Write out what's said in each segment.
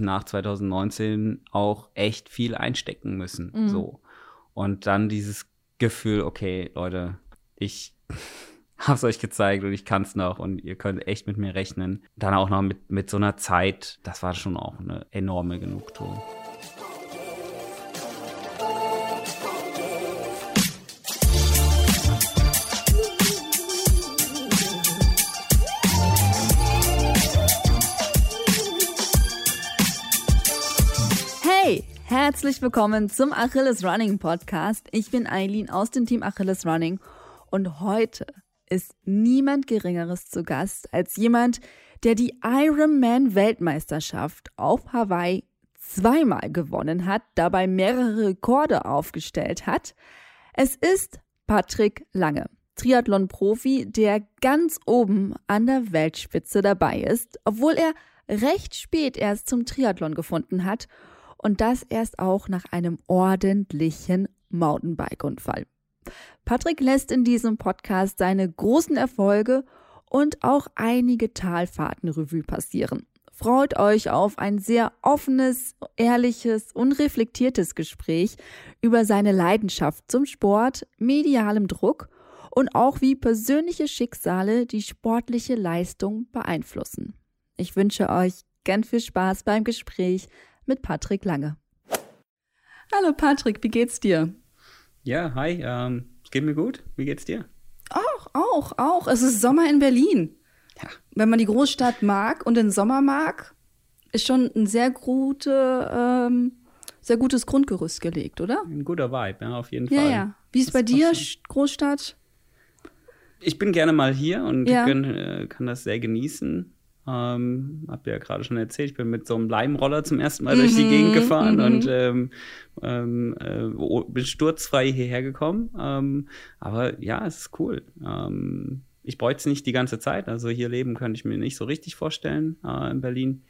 nach 2019 auch echt viel einstecken müssen. Mhm. So. Und dann dieses Gefühl, okay, Leute, ich hab's euch gezeigt und ich kann's noch und ihr könnt echt mit mir rechnen. Dann auch noch mit, mit so einer Zeit, das war schon auch eine enorme Genugtuung. Herzlich willkommen zum Achilles Running Podcast. Ich bin Eileen aus dem Team Achilles Running und heute ist niemand Geringeres zu Gast als jemand, der die Ironman Weltmeisterschaft auf Hawaii zweimal gewonnen hat, dabei mehrere Rekorde aufgestellt hat. Es ist Patrick Lange, Triathlon-Profi, der ganz oben an der Weltspitze dabei ist, obwohl er recht spät erst zum Triathlon gefunden hat und das erst auch nach einem ordentlichen Mountainbike-Unfall. Patrick lässt in diesem Podcast seine großen Erfolge und auch einige Talfahrten Revue passieren. Freut euch auf ein sehr offenes, ehrliches und reflektiertes Gespräch über seine Leidenschaft zum Sport, medialem Druck und auch wie persönliche Schicksale die sportliche Leistung beeinflussen. Ich wünsche euch ganz viel Spaß beim Gespräch mit Patrick Lange. Hallo Patrick, wie geht's dir? Ja, hi, ähm, es geht mir gut. Wie geht's dir? Auch, auch, auch. Es ist Sommer in Berlin. Ja. Wenn man die Großstadt mag und den Sommer mag, ist schon ein sehr gute, ähm, sehr gutes Grundgerüst gelegt, oder? Ein guter Vibe, ja, auf jeden Ja, Fall. ja. Wie ist Das bei dir. Großstadt? Ich bin gerne mal hier und Ja. gönn, äh, kann das sehr genießen. Ähm, hab ja gerade schon erzählt, ich bin mit so einem Leimroller zum ersten Mal durch die Mhm, Gegend gefahren mhm. und ähm, ähm, äh, bin sturzfrei hierher gekommen. Ähm, aber ja, es ist cool. Ähm, ich bräuchte es nicht die ganze Zeit. Also hier leben könnte ich mir nicht so richtig vorstellen äh, in Berlin.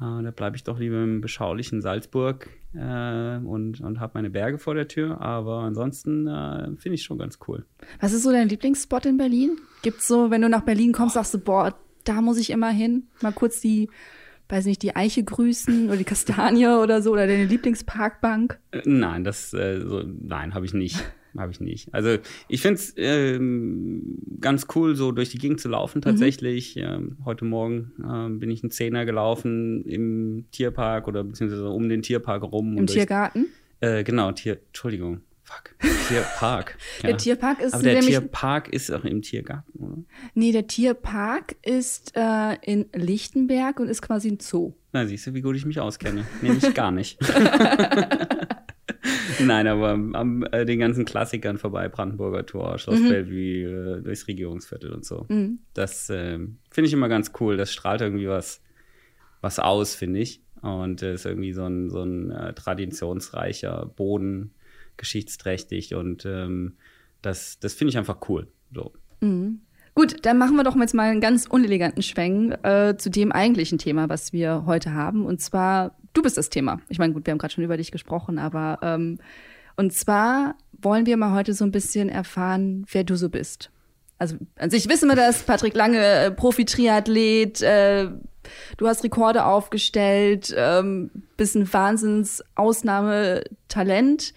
Äh, da bleibe ich doch lieber im beschaulichen Salzburg äh, und, und habe meine Berge vor der Tür. Aber ansonsten äh, finde ich schon ganz cool. Was ist so dein Lieblingsspot in Berlin? Gibt's so, wenn du nach Berlin kommst, sagst du, boah, da muss ich immer hin. Mal kurz die, weiß nicht, die Eiche grüßen oder die Kastanie oder so oder deine Lieblingsparkbank. Äh, Nein, das äh, so, nein, habe ich nicht. Habe ich nicht. Also ich finde es ähm, ganz cool, so durch die Gegend zu laufen tatsächlich. Ähm, heute Morgen ähm, bin ich einen Zehner gelaufen im Tierpark oder beziehungsweise um den Tierpark rum. Im und durch- Tiergarten. Äh, genau, Tier, Entschuldigung. Fuck. Tierpark. ja. Der Tierpark ist Aber der. Tierpark ist auch im Tiergarten, oder? nee, der Tierpark ist äh, in Lichtenberg und ist quasi ein Zoo. Na, siehst du, wie gut ich mich auskenne. Nämlich gar nicht. Nein, aber am äh, den ganzen Klassikern vorbei, Brandenburger Tor, Schloss Mhm. Bellevue, äh, durchs Regierungsviertel und so. Mhm. Das ähm, finde ich immer ganz cool. Das strahlt irgendwie was, was aus, finde ich. Und äh, ist irgendwie so ein, so ein äh, traditionsreicher Boden, geschichtsträchtig und ähm, das, das finde ich einfach cool. So. Mhm. Gut, dann machen wir doch jetzt mal einen ganz uneleganten Schwenk äh, zu dem eigentlichen Thema, was wir heute haben. Und zwar, du bist das Thema. Ich meine, gut, wir haben gerade schon über dich gesprochen, aber ähm, und zwar wollen wir mal heute so ein bisschen erfahren, wer du so bist. Also an sich wissen wir das, Patrick Lange, äh, Profi-Triathlet, äh, du hast Rekorde aufgestellt, ähm, bist ein Wahnsinns-Ausnahmetalent.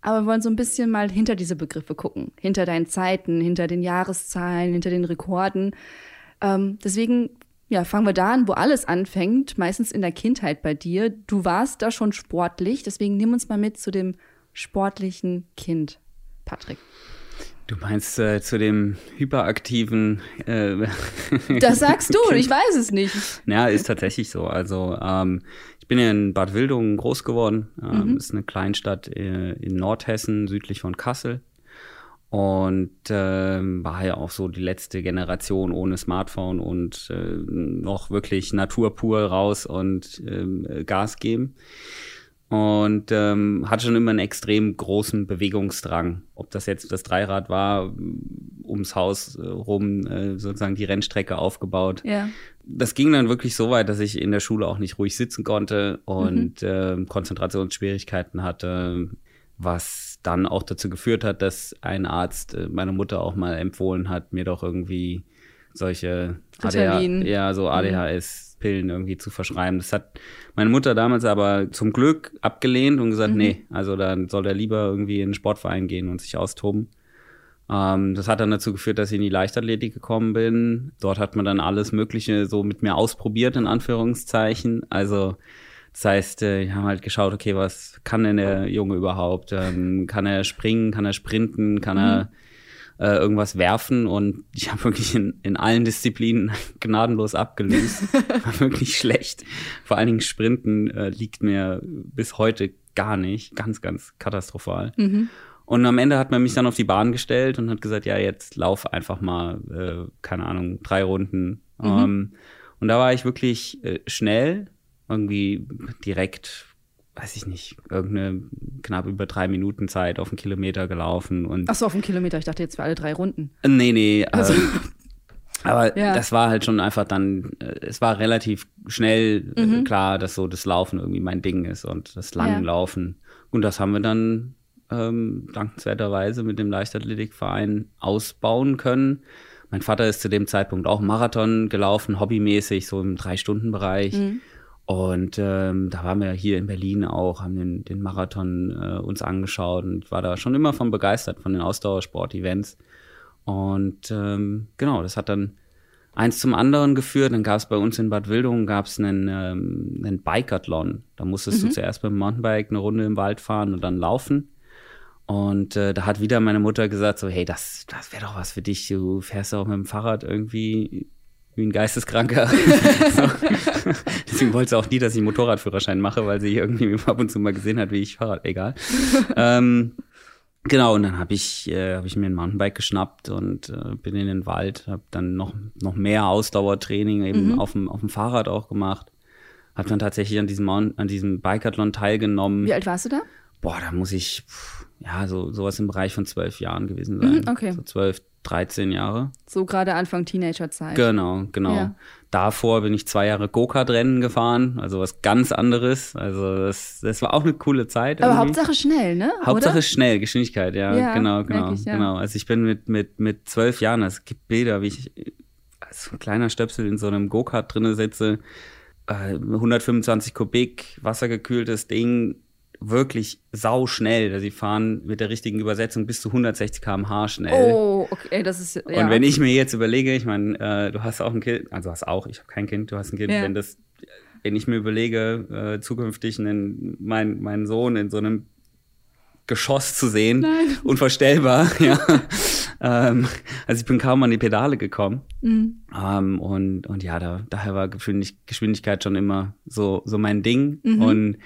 Aber wir wollen so ein bisschen mal hinter diese Begriffe gucken. Hinter deinen Zeiten, hinter den Jahreszahlen, hinter den Rekorden. Ähm, deswegen, ja, fangen wir da an, wo alles anfängt. Meistens in der Kindheit bei dir. Du warst da schon sportlich. Deswegen nimm uns mal mit zu dem sportlichen Kind, Patrick. Du meinst äh, zu dem hyperaktiven äh, Das sagst du, Kind. ich weiß es nicht. Ja, ist tatsächlich so. Also ähm, bin ja in Bad Wildungen groß geworden. Ähm, Mhm. Ist eine Kleinstadt äh, in Nordhessen, südlich von Kassel. Und ähm, war ja auch so die letzte Generation ohne Smartphone und äh, noch wirklich Natur pur raus und äh, Gas geben. Und ähm, hatte schon immer einen extrem großen Bewegungsdrang. Ob das jetzt das Dreirad war, ums Haus äh, rum äh, sozusagen die Rennstrecke aufgebaut Ja. das ging dann wirklich so weit, dass ich in der Schule auch nicht ruhig sitzen konnte und ähm, Konzentrationsschwierigkeiten hatte, was dann auch dazu geführt hat, dass ein Arzt äh, meiner Mutter auch mal empfohlen hat, mir doch irgendwie solche ADH, ja, so ADHS Schmerzpillen irgendwie zu verschreiben. Das hat meine Mutter damals aber zum Glück abgelehnt und gesagt, mhm. nee, also dann soll er lieber irgendwie in den Sportverein gehen und sich austoben. Ähm, das hat dann dazu geführt, dass ich in die Leichtathletik gekommen bin. Dort hat man dann alles Mögliche so mit mir ausprobiert, in Anführungszeichen. Also das heißt, äh, wir haben halt geschaut, okay, was kann denn der Junge überhaupt? Ähm, kann er springen, kann er sprinten, kann mhm. er äh, irgendwas werfen? Und ich habe wirklich in, in allen Disziplinen gnadenlos abgelöst. War wirklich schlecht. Vor allen Dingen Sprinten äh, liegt mir bis heute gar nicht. Ganz, ganz katastrophal. Mhm. Und am Ende hat man mich dann auf die Bahn gestellt und hat gesagt, ja, jetzt lauf einfach mal, äh, keine Ahnung, drei Runden. Mhm. Ähm, und da war ich wirklich äh, schnell, irgendwie direkt, weiß ich nicht, irgendeine knapp über drei Minuten Zeit auf einen Kilometer gelaufen. Und Ach so, auf einen Kilometer. Ich dachte jetzt für alle drei Runden. Äh, nee, nee. Also. Äh, aber ja. das war halt schon einfach dann, äh, es war relativ schnell äh, mhm. klar, dass so das Laufen irgendwie mein Ding ist und das Langlaufen. Ja. Und das haben wir dann ähm, dankenswerterweise mit dem Leichtathletikverein ausbauen können. Mein Vater ist zu dem Zeitpunkt auch Marathon gelaufen, hobbymäßig, so im Drei-Stunden-Bereich. Mhm. Und ähm, da waren wir hier in Berlin auch, haben den, den Marathon äh, uns angeschaut und war da schon immer von begeistert, von den Ausdauersport-Events. Und ähm, genau, das hat dann eins zum anderen geführt. Dann gab es bei uns in Bad Wildungen gab's einen, ähm, einen Bikathlon. Da musstest mhm. du zuerst beim Mountainbike eine Runde im Wald fahren und dann laufen. Und äh, da hat wieder meine Mutter gesagt, so, hey, das, das wäre doch was für dich. Du fährst auch mit dem Fahrrad irgendwie wie ein Geisteskranker. so. Deswegen wollte sie auch nie, dass ich einen Motorradführerschein mache, weil sie irgendwie ab und zu mal gesehen hat, wie ich Fahrrad, egal. ähm, genau, und dann habe ich, äh, hab ich mir ein Mountainbike geschnappt und äh, bin in den Wald, habe dann noch, noch mehr Ausdauertraining eben mhm. auf, dem, auf dem Fahrrad auch gemacht. Habe dann tatsächlich an diesem, Mount, an diesem Bikathlon teilgenommen. Wie alt warst du da? Boah, da muss ich... Pff, ja, so sowas im Bereich von zwölf Jahren gewesen sein. Mhm, okay. So zwölf, 13 Jahre. So gerade Anfang Teenagerzeit. Genau, genau. Ja. Davor bin ich zwei Jahre Go-Kart-Rennen gefahren, also was ganz anderes. Also das, das war auch eine coole Zeit. Aber irgendwie. Hauptsache schnell, ne? Hauptsache Oder? schnell, Geschwindigkeit, ja, ja genau, genau, ich, ja. genau. Also ich bin mit mit mit zwölf Jahren, es gibt Bilder, wie ich als ein kleiner Stöpsel in so einem Go-Kart drinne sitze, 125 äh, Kubik, wassergekühltes Ding, wirklich sau schnell. Also sie fahren mit der richtigen Übersetzung bis zu 160 km/h schnell. Oh, okay, das ist. Ja. Und wenn ich mir jetzt überlege, ich meine, äh, du hast auch ein Kind, also hast auch, ich habe kein Kind, du hast ein Kind, ja. wenn das, wenn ich mir überlege, äh, zukünftig einen, mein, meinen Sohn in so einem Geschoss zu sehen, Nein. unvorstellbar, ja. ähm, also ich bin kaum an die Pedale gekommen. Mhm. Ähm, und, und ja, da, daher war Geschwindigkeit schon immer so, so mein Ding. Mhm. Und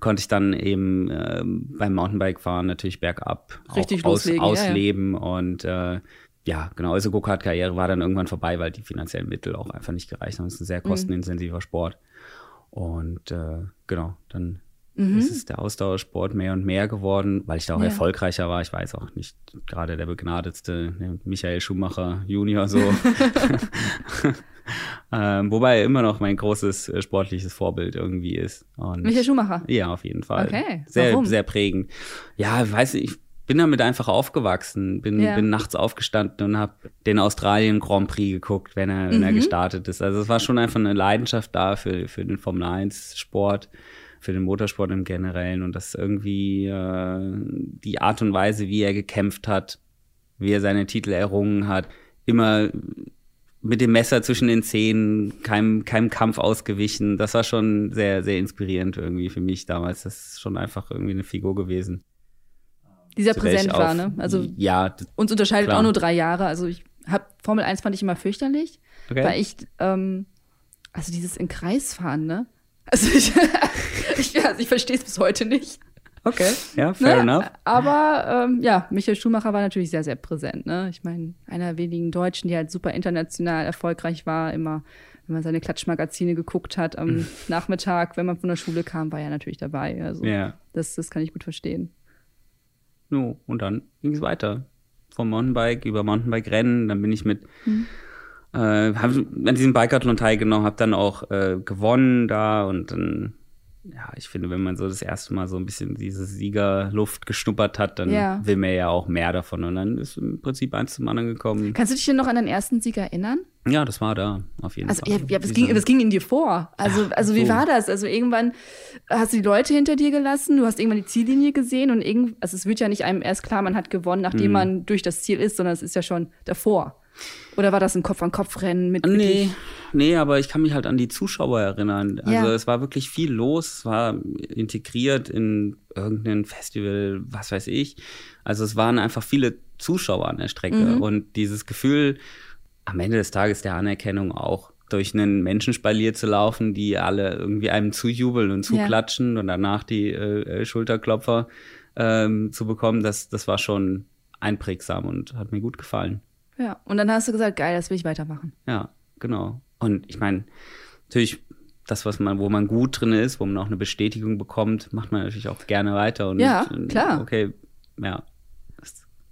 konnte ich dann eben äh, beim Mountainbike-Fahren natürlich bergab Richtig auch aus, ausleben ja, ja. und äh, ja, genau, also Go-Kart-Karriere war dann irgendwann vorbei, weil die finanziellen Mittel auch einfach nicht gereicht haben. Es ist ein sehr mhm. kostenintensiver Sport. Und äh, genau, dann mhm. ist es der Ausdauersport mehr und mehr geworden, weil ich da auch ja. erfolgreicher war. Ich weiß auch nicht, gerade der begnadetste ne, Michael Schumacher Junior so. Ähm, wobei er immer noch mein großes äh, sportliches Vorbild irgendwie ist. Und Michael Schumacher? Ja, auf jeden Fall. Okay. Sehr, Warum? sehr prägend. Ja, weiß ich, ich bin damit einfach aufgewachsen, bin, ja. bin nachts aufgestanden und habe den Australien Grand Prix geguckt, wenn er, wenn er mhm. gestartet ist. Also es war schon einfach eine Leidenschaft da für, für den Formel 1 Sport, für den Motorsport im Generellen und das irgendwie äh, die Art und Weise, wie er gekämpft hat, wie er seine Titel errungen hat, immer mit dem Messer zwischen den Zähnen, keinem, keinem Kampf ausgewichen. Das war schon sehr, sehr inspirierend irgendwie für mich damals. Das ist schon einfach irgendwie eine Figur gewesen. Dieser präsent war, ne? Also ja, uns unterscheidet klar. auch nur drei Jahre. Also ich hab Formel 1 fand ich immer fürchterlich, okay. weil ich ähm, also dieses in Kreis fahren, ne? Also ich, ich, also ich verstehe es bis heute nicht. Okay, ja, fair ne? enough. Aber ähm, ja, Michael Schumacher war natürlich sehr, sehr präsent. Ne? Ich meine, einer der wenigen Deutschen, die halt super international erfolgreich war, immer, wenn man seine Klatschmagazine geguckt hat am Nachmittag, wenn man von der Schule kam, war er natürlich dabei. Also ja. das, das kann ich gut verstehen. No, und dann ging es weiter. Vom Mountainbike über Mountainbike-Rennen, dann bin ich mit mhm. äh, habe an diesem Bikeathlon teilgenommen, habe dann auch äh, gewonnen da und dann ja, ich finde, wenn man so das erste Mal so ein bisschen diese Siegerluft geschnuppert hat, dann ja. will man ja auch mehr davon. Und dann ist im Prinzip eins zum anderen gekommen. Kannst du dich denn noch an deinen ersten Sieg erinnern? Ja, das war da, auf jeden Also, Fall. ja, ja, was, ging, was ging in dir vor? Also, Ach, also wie so. war das? Also irgendwann hast du die Leute hinter dir gelassen, du hast irgendwann die Ziellinie gesehen und irgend, also es wird ja nicht einem erst klar, man hat gewonnen, nachdem Mhm. man durch das Ziel ist, sondern es ist ja schon davor. Oder war das ein Kopf-an-Kopf-Rennen mit Nee, wirklich- nee, aber ich kann mich halt an die Zuschauer erinnern. Also Ja. es war wirklich viel los, es war integriert in irgendein Festival, was weiß ich. Also es waren einfach viele Zuschauer an der Strecke Mhm. und dieses Gefühl, am Ende des Tages der Anerkennung auch durch einen Menschenspalier zu laufen, die alle irgendwie einem zujubeln und Ja. zuklatschen und danach die äh, Schulterklopfer ähm, zu bekommen, das, das war schon einprägsam und hat mir gut gefallen. Ja, und dann hast du gesagt, geil, das will ich weitermachen. Ja, genau. Und ich meine, natürlich, das, was man, wo man gut drin ist, wo man auch eine Bestätigung bekommt, macht man natürlich auch gerne weiter. Und, Ja, äh, klar. Okay, ja.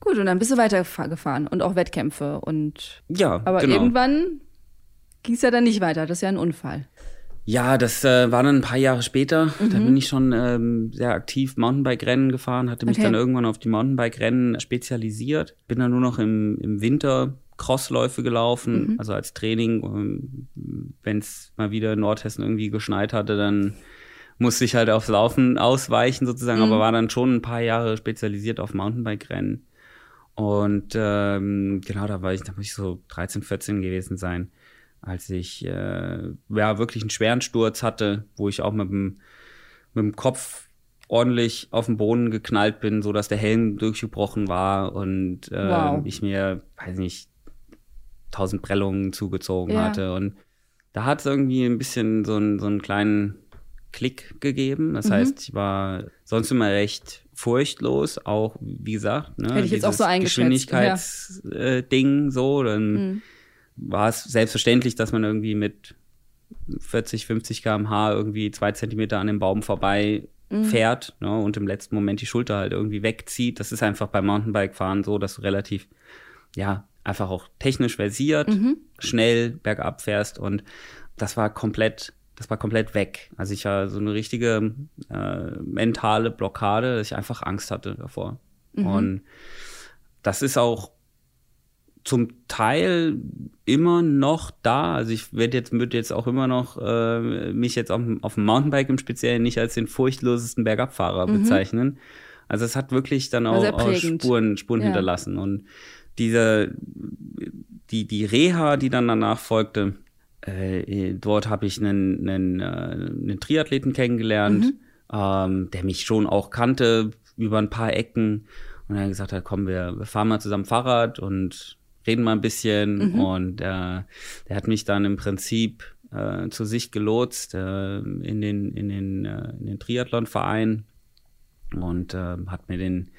Gut, und dann bist du weitergefahren und auch Wettkämpfe und Ja, aber genau. irgendwann ging es ja dann nicht weiter, das ist ja ein Unfall. Ja, das äh, war dann ein paar Jahre später. Da Mhm. bin ich schon ähm, sehr aktiv Mountainbike-Rennen gefahren, hatte mich Okay. dann irgendwann auf die Mountainbike-Rennen spezialisiert. Bin dann nur noch im, im Winter Crossläufe gelaufen, Mhm. also als Training. Wenn es mal wieder in Nordhessen irgendwie geschneit hatte, dann musste ich halt aufs Laufen ausweichen sozusagen, Mhm. aber war dann schon ein paar Jahre spezialisiert auf Mountainbike-Rennen. Und ähm, genau, da war ich, da muss ich so 13, 14 gewesen sein, als ich äh, ja wirklich einen schweren Sturz hatte, wo ich auch mit dem, mit dem Kopf ordentlich auf den Boden geknallt bin, so dass der Helm durchgebrochen war und äh, Wow. ich mir, weiß nicht, tausend Prellungen zugezogen Ja. hatte. Und da hat es irgendwie ein bisschen so einen, so einen kleinen Klick gegeben. Das Mhm. heißt, ich war sonst immer recht furchtlos, auch wie gesagt, ne, Hätte ich jetzt auch so eingeschätzt, Geschwindigkeitsding so, dann Mhm. War es selbstverständlich, dass man irgendwie mit 40, 50 km/h irgendwie zwei Zentimeter an dem Baum vorbei Mhm. fährt ne, und im letzten Moment die Schulter halt irgendwie wegzieht. Das ist einfach beim Mountainbike-Fahren so, dass du relativ, ja, einfach auch technisch versiert, Mhm. schnell bergab fährst und das war komplett, das war komplett weg. Also ich war so eine richtige äh, mentale Blockade, dass ich einfach Angst hatte davor. Mhm. Und das ist auch zum Teil immer noch da. Also ich werde jetzt, würde jetzt auch immer noch äh, mich jetzt auf, dem- auf dem Mountainbike im Speziellen nicht als den furchtlosesten Bergabfahrer bezeichnen. Also es hat wirklich dann auch, sehr auch. Spuren, Spuren Ja. hinterlassen. Und diese, die, die Reha, die dann danach folgte, äh, dort habe ich einen, einen, äh, einen Triathleten kennengelernt, Mhm. ähm, der mich schon auch kannte über ein paar Ecken und er gesagt hat, komm, wir, wir fahren mal zusammen Fahrrad und reden mal ein bisschen. Mhm. Und äh, der hat mich dann im Prinzip äh, zu sich gelotst äh, in den, in den, äh, in den Triathlon-Verein und äh, hat mir den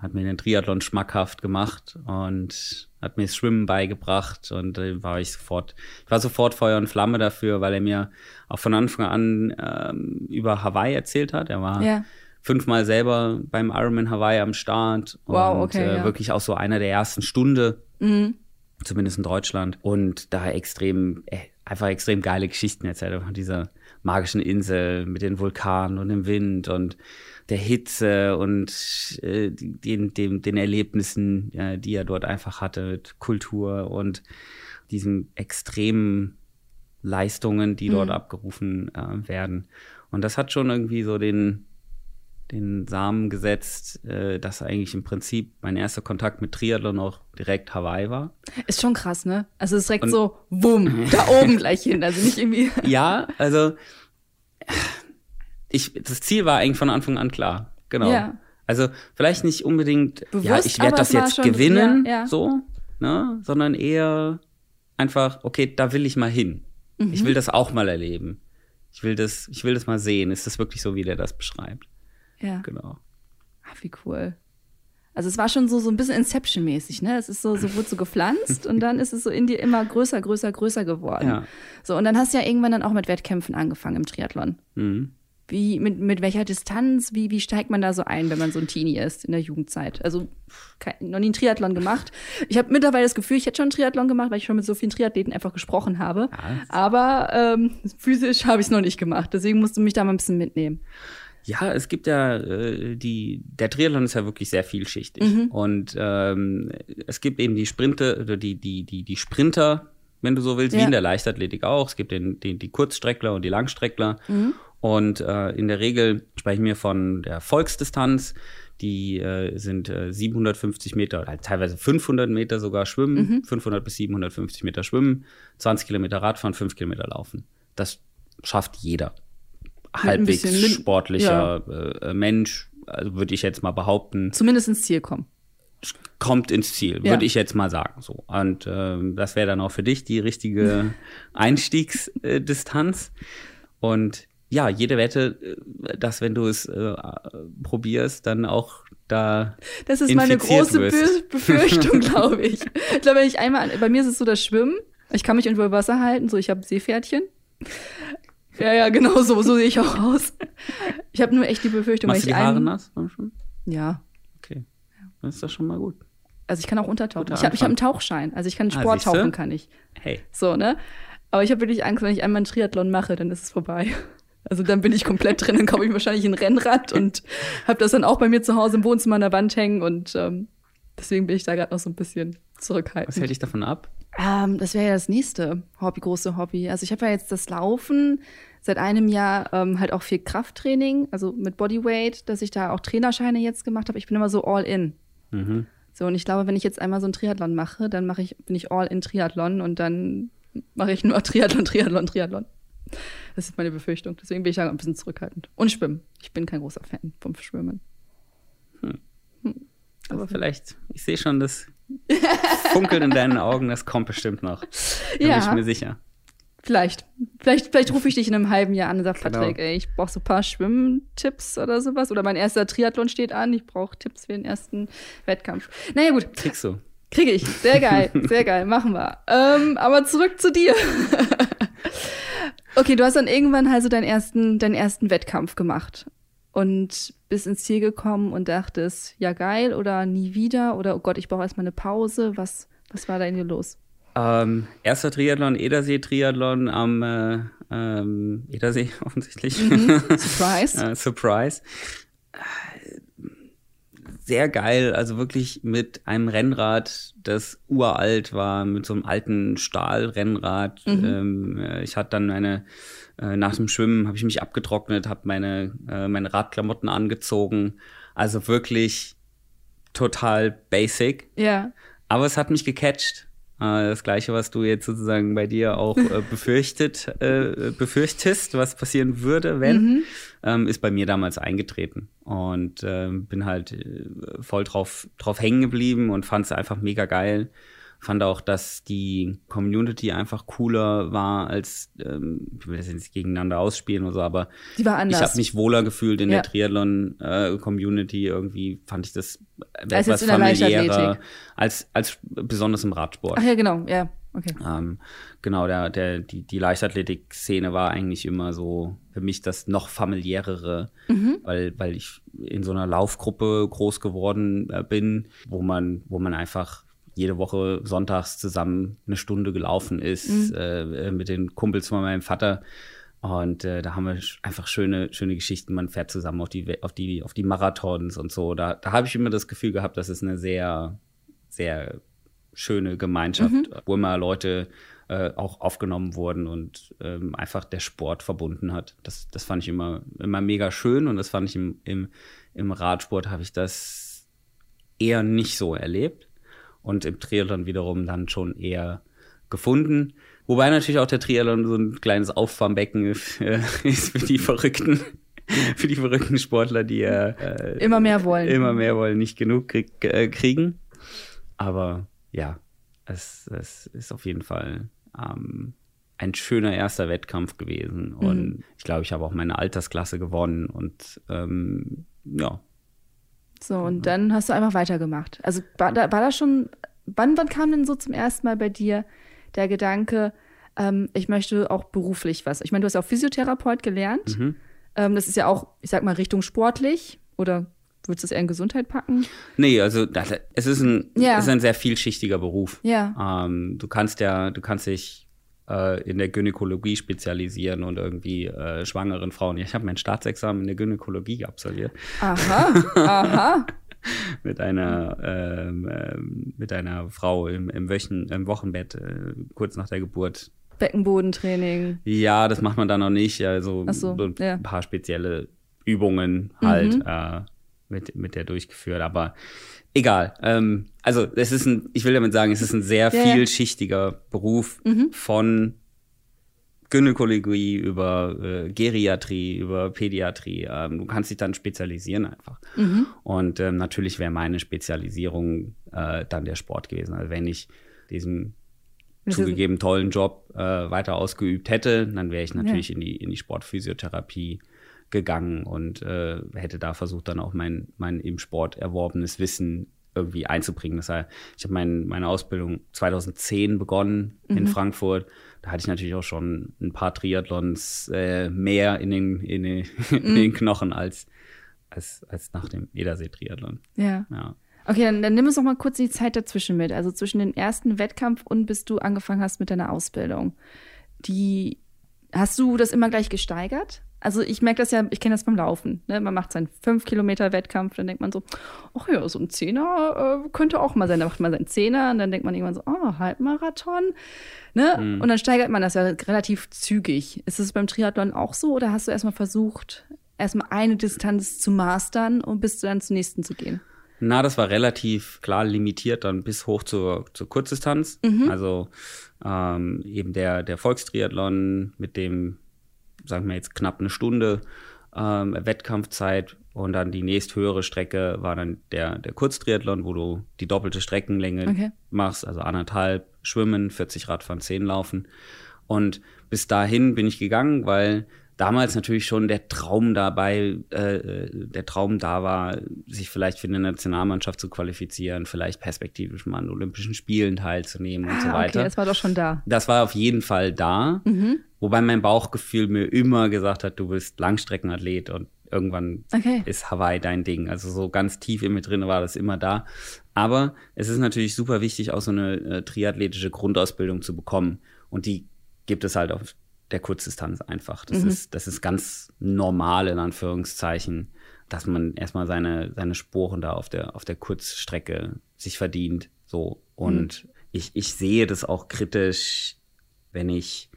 hat mir den Triathlon schmackhaft gemacht und hat mir das Schwimmen beigebracht und äh, war ich sofort, ich war sofort Feuer und Flamme dafür, weil er mir auch von Anfang an ähm, über Hawaii erzählt hat. Er war Ja. fünfmal selber beim Ironman Hawaii am Start Wow, und okay, äh, ja. wirklich auch so einer der ersten Stunde, Mhm. zumindest in Deutschland und da extrem, äh, einfach extrem geile Geschichten erzählt von dieser magischen Insel mit den Vulkanen und dem Wind und der Hitze und äh, den, den, den Erlebnissen, äh, die er dort einfach hatte mit Kultur und diesen extremen Leistungen, die dort abgerufen äh, werden. Und das hat schon irgendwie so den, den Samen gesetzt, äh, dass eigentlich im Prinzip mein erster Kontakt mit Triathlon auch direkt Hawaii war. Ist schon krass, ne? Also es ist direkt Und- so, wumm, da oben gleich hin. Also nicht irgendwie. Ja, also ich, das Ziel war eigentlich von Anfang an klar. Genau. Ja. Also vielleicht nicht unbedingt, ja, Bewusst, ich aber werde das jetzt schon- gewinnen, ja, ja. so, ne? sondern eher einfach, okay, da will ich mal hin. Mhm. Ich will das auch mal erleben. Ich will das, ich will das mal sehen. Ist das wirklich so, wie der das beschreibt? Ja. Genau. Ach, wie cool. Also es war schon so, so ein bisschen Inception-mäßig, ne? Es ist so, so wurde so gepflanzt und dann ist es so in dir immer größer, größer, größer geworden. Ja. So, und dann hast du ja irgendwann dann auch mit Wettkämpfen angefangen im Triathlon. Mhm. Wie, mit, mit welcher Distanz, wie, wie steigt man da so ein, wenn man so ein Teenie ist in der Jugendzeit? Also kein, noch nie einen Triathlon gemacht. Ich habe mittlerweile das Gefühl, ich hätte schon einen Triathlon gemacht, weil ich schon mit so vielen Triathleten einfach gesprochen habe. Ja. Aber ähm, physisch habe ich es noch nicht gemacht. Deswegen musst du mich da mal ein bisschen mitnehmen. Ja, es gibt ja äh, die, der Triathlon ist ja wirklich sehr vielschichtig. Mhm. Und ähm, es gibt eben die Sprinte oder die, die, die, die Sprinter wenn du so willst, Ja. wie in der Leichtathletik auch. Es gibt den, den, die Kurzstreckler und die Langstreckler. Mhm. Und äh, in der Regel sprechen wir von der Volksdistanz. Die äh, sind äh, 750 Meter, oder halt teilweise 500 Meter sogar schwimmen, Mhm. 500 bis 750 Meter schwimmen, 20 Kilometer Radfahren, 5 Kilometer laufen. Das schafft jeder halbwegs bisschen sportlicher äh, Mensch, also würde ich jetzt mal behaupten, Zumindest ins Ziel kommen. kommt ins Ziel, Ja. würde ich jetzt mal sagen. So. Und ähm, das wäre dann auch für dich die richtige Einstiegsdistanz. Und ja, jede Wette, äh, dass wenn du es äh, probierst, dann auch da. Das ist meine große wirst. Be Befürchtung, glaube ich. Ich glaube, wenn ich einmal, bei mir ist es so das Schwimmen. Ich kann mich irgendwo über Wasser halten, so ich habe Seepferdchen. Ja, ja, genau so, so sehe ich auch aus. Ich habe nur echt die Befürchtung, Machst du wenn die ich Haare ein, nass beim Schwimmen? Ja, Okay. Das ist doch schon mal gut. also ich kann auch untertauchen. Ich habe ich hab einen. Tauchschein, also ich kann Ah, Sport siehste? tauchen, kann ich. Hey. So, ne? Aber ich habe wirklich Angst, wenn ich einmal einen Triathlon mache, dann ist es vorbei. Also dann bin ich komplett drin, dann kaufe ich wahrscheinlich ein Rennrad und habe das dann auch bei mir zu Hause im Wohnzimmer an der Wand hängen und ähm, deswegen bin ich da gerade noch so ein bisschen zurückhaltend. Was hält dich davon ab? Ähm, das wäre ja das nächste Hobby, große Hobby. Also ich habe ja jetzt das Laufen seit einem Jahr ähm, halt auch viel Krafttraining, also mit Bodyweight, dass ich da auch Trainerscheine jetzt gemacht habe. Ich bin immer so all in. Mhm. So, und ich glaube, wenn ich jetzt einmal so ein Triathlon mache, dann mache ich, bin ich all in Triathlon und dann mache ich nur Triathlon, Triathlon, Triathlon. Das ist meine Befürchtung. Deswegen bin ich da ein bisschen zurückhaltend. Und Schwimmen. Ich bin kein großer Fan vom Schwimmen. Aber vielleicht, ich sehe schon das Funkeln in deinen Augen, das kommt bestimmt noch. Da bin Ja. ich mir sicher. Vielleicht. Vielleicht, vielleicht rufe ich dich in einem halben Jahr an und sage, Genau. Patrick, ey, ich brauche so ein paar Schwimmtipps oder sowas. Oder mein erster Triathlon steht an, ich brauche Tipps für den ersten Wettkampf. Naja, gut, Kriegst du. kriege ich. Sehr geil, sehr geil, machen wir. Ähm, aber zurück zu dir. okay, du hast dann irgendwann also deinen ersten, deinen ersten Wettkampf gemacht und bist ins Ziel gekommen und dachtest, ja geil oder nie wieder oder oh Gott, ich brauche erstmal eine Pause. Was, was war da in dir los? Ähm, erster Triathlon, Edersee-Triathlon am äh, ähm, Edersee offensichtlich. Mhm. Surprise. äh, Surprise. Sehr geil, also wirklich mit einem Rennrad, das uralt war, mit so einem alten Stahlrennrad. Ähm, äh, ich hatte dann meine, äh, nach dem Schwimmen habe ich mich abgetrocknet, habe meine, äh, meine Radklamotten angezogen. Also wirklich total basic. Ja. Aber es hat mich gecatcht. Äh, Das gleiche, was du jetzt sozusagen bei dir auch äh, befürchtet, äh, befürchtest, was passieren würde, wenn, ähm, ist bei mir damals eingetreten. Und ähm, bin halt äh, voll drauf, drauf hängen geblieben und fand es einfach mega geil. Fand auch, dass die Community einfach cooler war als, ähm, ich will das jetzt gegeneinander ausspielen oder so, aber Die war anders. ich habe mich wohler gefühlt in Ja. der Triathlon-Community. Irgendwie fand ich das Als etwas familiärer als, als besonders im Radsport. Ach ja, genau, ja. Okay. Ähm, genau, der, der, die, die Leichtathletik-Szene war eigentlich immer so für mich das noch familiärere, Mhm. weil, weil ich in so einer Laufgruppe groß geworden äh, bin, wo man, wo man einfach jede Woche sonntags zusammen eine Stunde gelaufen ist Mhm. äh, mit den Kumpels von meinem Vater. Und äh, da haben wir einfach schöne, schöne Geschichten. Man fährt zusammen auf die, auf die, auf die Marathons und so. Da, da habe ich immer das Gefühl gehabt, dass es eine sehr, sehr schöne Gemeinschaft, wo immer Leute äh, auch aufgenommen wurden und ähm, einfach der Sport verbunden hat. Das, das fand ich immer, immer mega schön und das fand ich im, im, im Radsport habe ich das eher nicht so erlebt und im Triathlon wiederum dann schon eher gefunden. Wobei natürlich auch der Triathlon so ein kleines Auffangbecken ist, äh, ist für die verrückten, für die verrückten Sportler, die ja äh, Immer mehr wollen. immer mehr wollen, nicht genug krieg, äh, kriegen. Aber ja, es, es ist auf jeden Fall ähm, ein schöner erster Wettkampf gewesen. Und ich glaube, ich habe auch meine Altersklasse gewonnen. Und ähm, ja, So, und dann hast du einfach weitergemacht. Also war da, war da schon, wann, wann kam denn so zum ersten Mal bei dir der Gedanke, ähm, ich möchte auch beruflich was? Ich meine, du hast ja auch Physiotherapeut gelernt. Mhm. Ähm, das ist ja auch, ich sag mal, Richtung sportlich oder würdest du es eher in Gesundheit packen? nee, also das, es ist ein, Ja. es ist ein sehr vielschichtiger Beruf. Ja. Ähm, du kannst ja, du kannst dich äh, in der Gynäkologie spezialisieren und irgendwie äh, schwangeren Frauen. Ich habe mein Staatsexamen in der Gynäkologie absolviert. Aha, aha. mit einer ähm, äh, mit einer Frau im, im, Wöchen, im Wochenbett äh, kurz nach der Geburt. Beckenbodentraining. Ja, das macht man dann noch nicht. Also so, so ein ja. paar spezielle Übungen halt Mhm. äh, mit, mit der durchgeführt. Aber egal. Ähm, also es ist ein, ich will damit sagen, es ist ein sehr Ja, ja. vielschichtiger Beruf Mhm. von Gynäkologie über äh, Geriatrie, über Pädiatrie. Ähm, du kannst dich dann spezialisieren einfach. Mhm. Und ähm, natürlich wäre meine Spezialisierung äh, dann der Sport gewesen. Also wenn ich diesen zugegeben tollen Job äh, weiter ausgeübt hätte, dann wäre ich natürlich in die in die Sportphysiotherapie gegangen und äh, hätte da versucht, dann auch mein, mein im Sport erworbenes Wissen irgendwie einzubringen. Das heißt, ich habe mein, meine Ausbildung 2010 begonnen in Frankfurt. Da hatte ich natürlich auch schon ein paar Triathlons äh, mehr in den, in den, in den Knochen als, als, als nach dem Edersee-Triathlon. Ja. Ja. Okay, dann, dann nimm uns noch mal kurz die Zeit dazwischen mit. Also zwischen dem ersten Wettkampf und bis du angefangen hast mit deiner Ausbildung. Die hast du das immer gleich gesteigert? Also ich merke das ja, ich kenne das beim Laufen. Ne? Man macht seinen 5 Kilometer Wettkampf, dann denkt man so, ach ja, so ein Zehner äh, könnte auch mal sein. Dann macht man seinen Zehner und dann denkt man irgendwann so, oh, Halbmarathon. Ne? Und dann steigert man das ja relativ zügig. Ist es beim Triathlon auch so oder hast du erstmal versucht, erstmal eine Distanz zu mastern und bis dann zur nächsten zu gehen? Na, das war relativ klar limitiert dann bis hoch zur, zur Kurzdistanz. Also ähm, eben der, der Volkstriathlon mit dem, sagen wir jetzt knapp eine Stunde ähm, Wettkampfzeit und dann die nächsthöhere Strecke war dann der, der Kurztriathlon, wo du die doppelte Streckenlänge Okay. machst, also anderthalb Schwimmen, 40 Radfahren, 10 Laufen. Und bis dahin bin ich gegangen, weil damals natürlich schon der Traum dabei, äh, der Traum da war, sich vielleicht für eine Nationalmannschaft zu qualifizieren, vielleicht perspektivisch mal an Olympischen Spielen teilzunehmen und so Ah, weiter. Okay, das war doch schon da. Das war auf jeden Fall da, wobei mein Bauchgefühl mir immer gesagt hat, du bist Langstreckenathlet und irgendwann Okay. ist Hawaii dein Ding. Also so ganz tief in mir drin war das immer da. Aber es ist natürlich super wichtig, auch so eine äh, triathletische Grundausbildung zu bekommen. Und die gibt es halt auf der Kurzdistanz einfach. Das, ist, das ist ganz normal in Anführungszeichen, dass man erstmal seine, seine Sporen da auf der, auf der Kurzstrecke sich verdient. So. Und ich, ich sehe das auch kritisch, wenn ich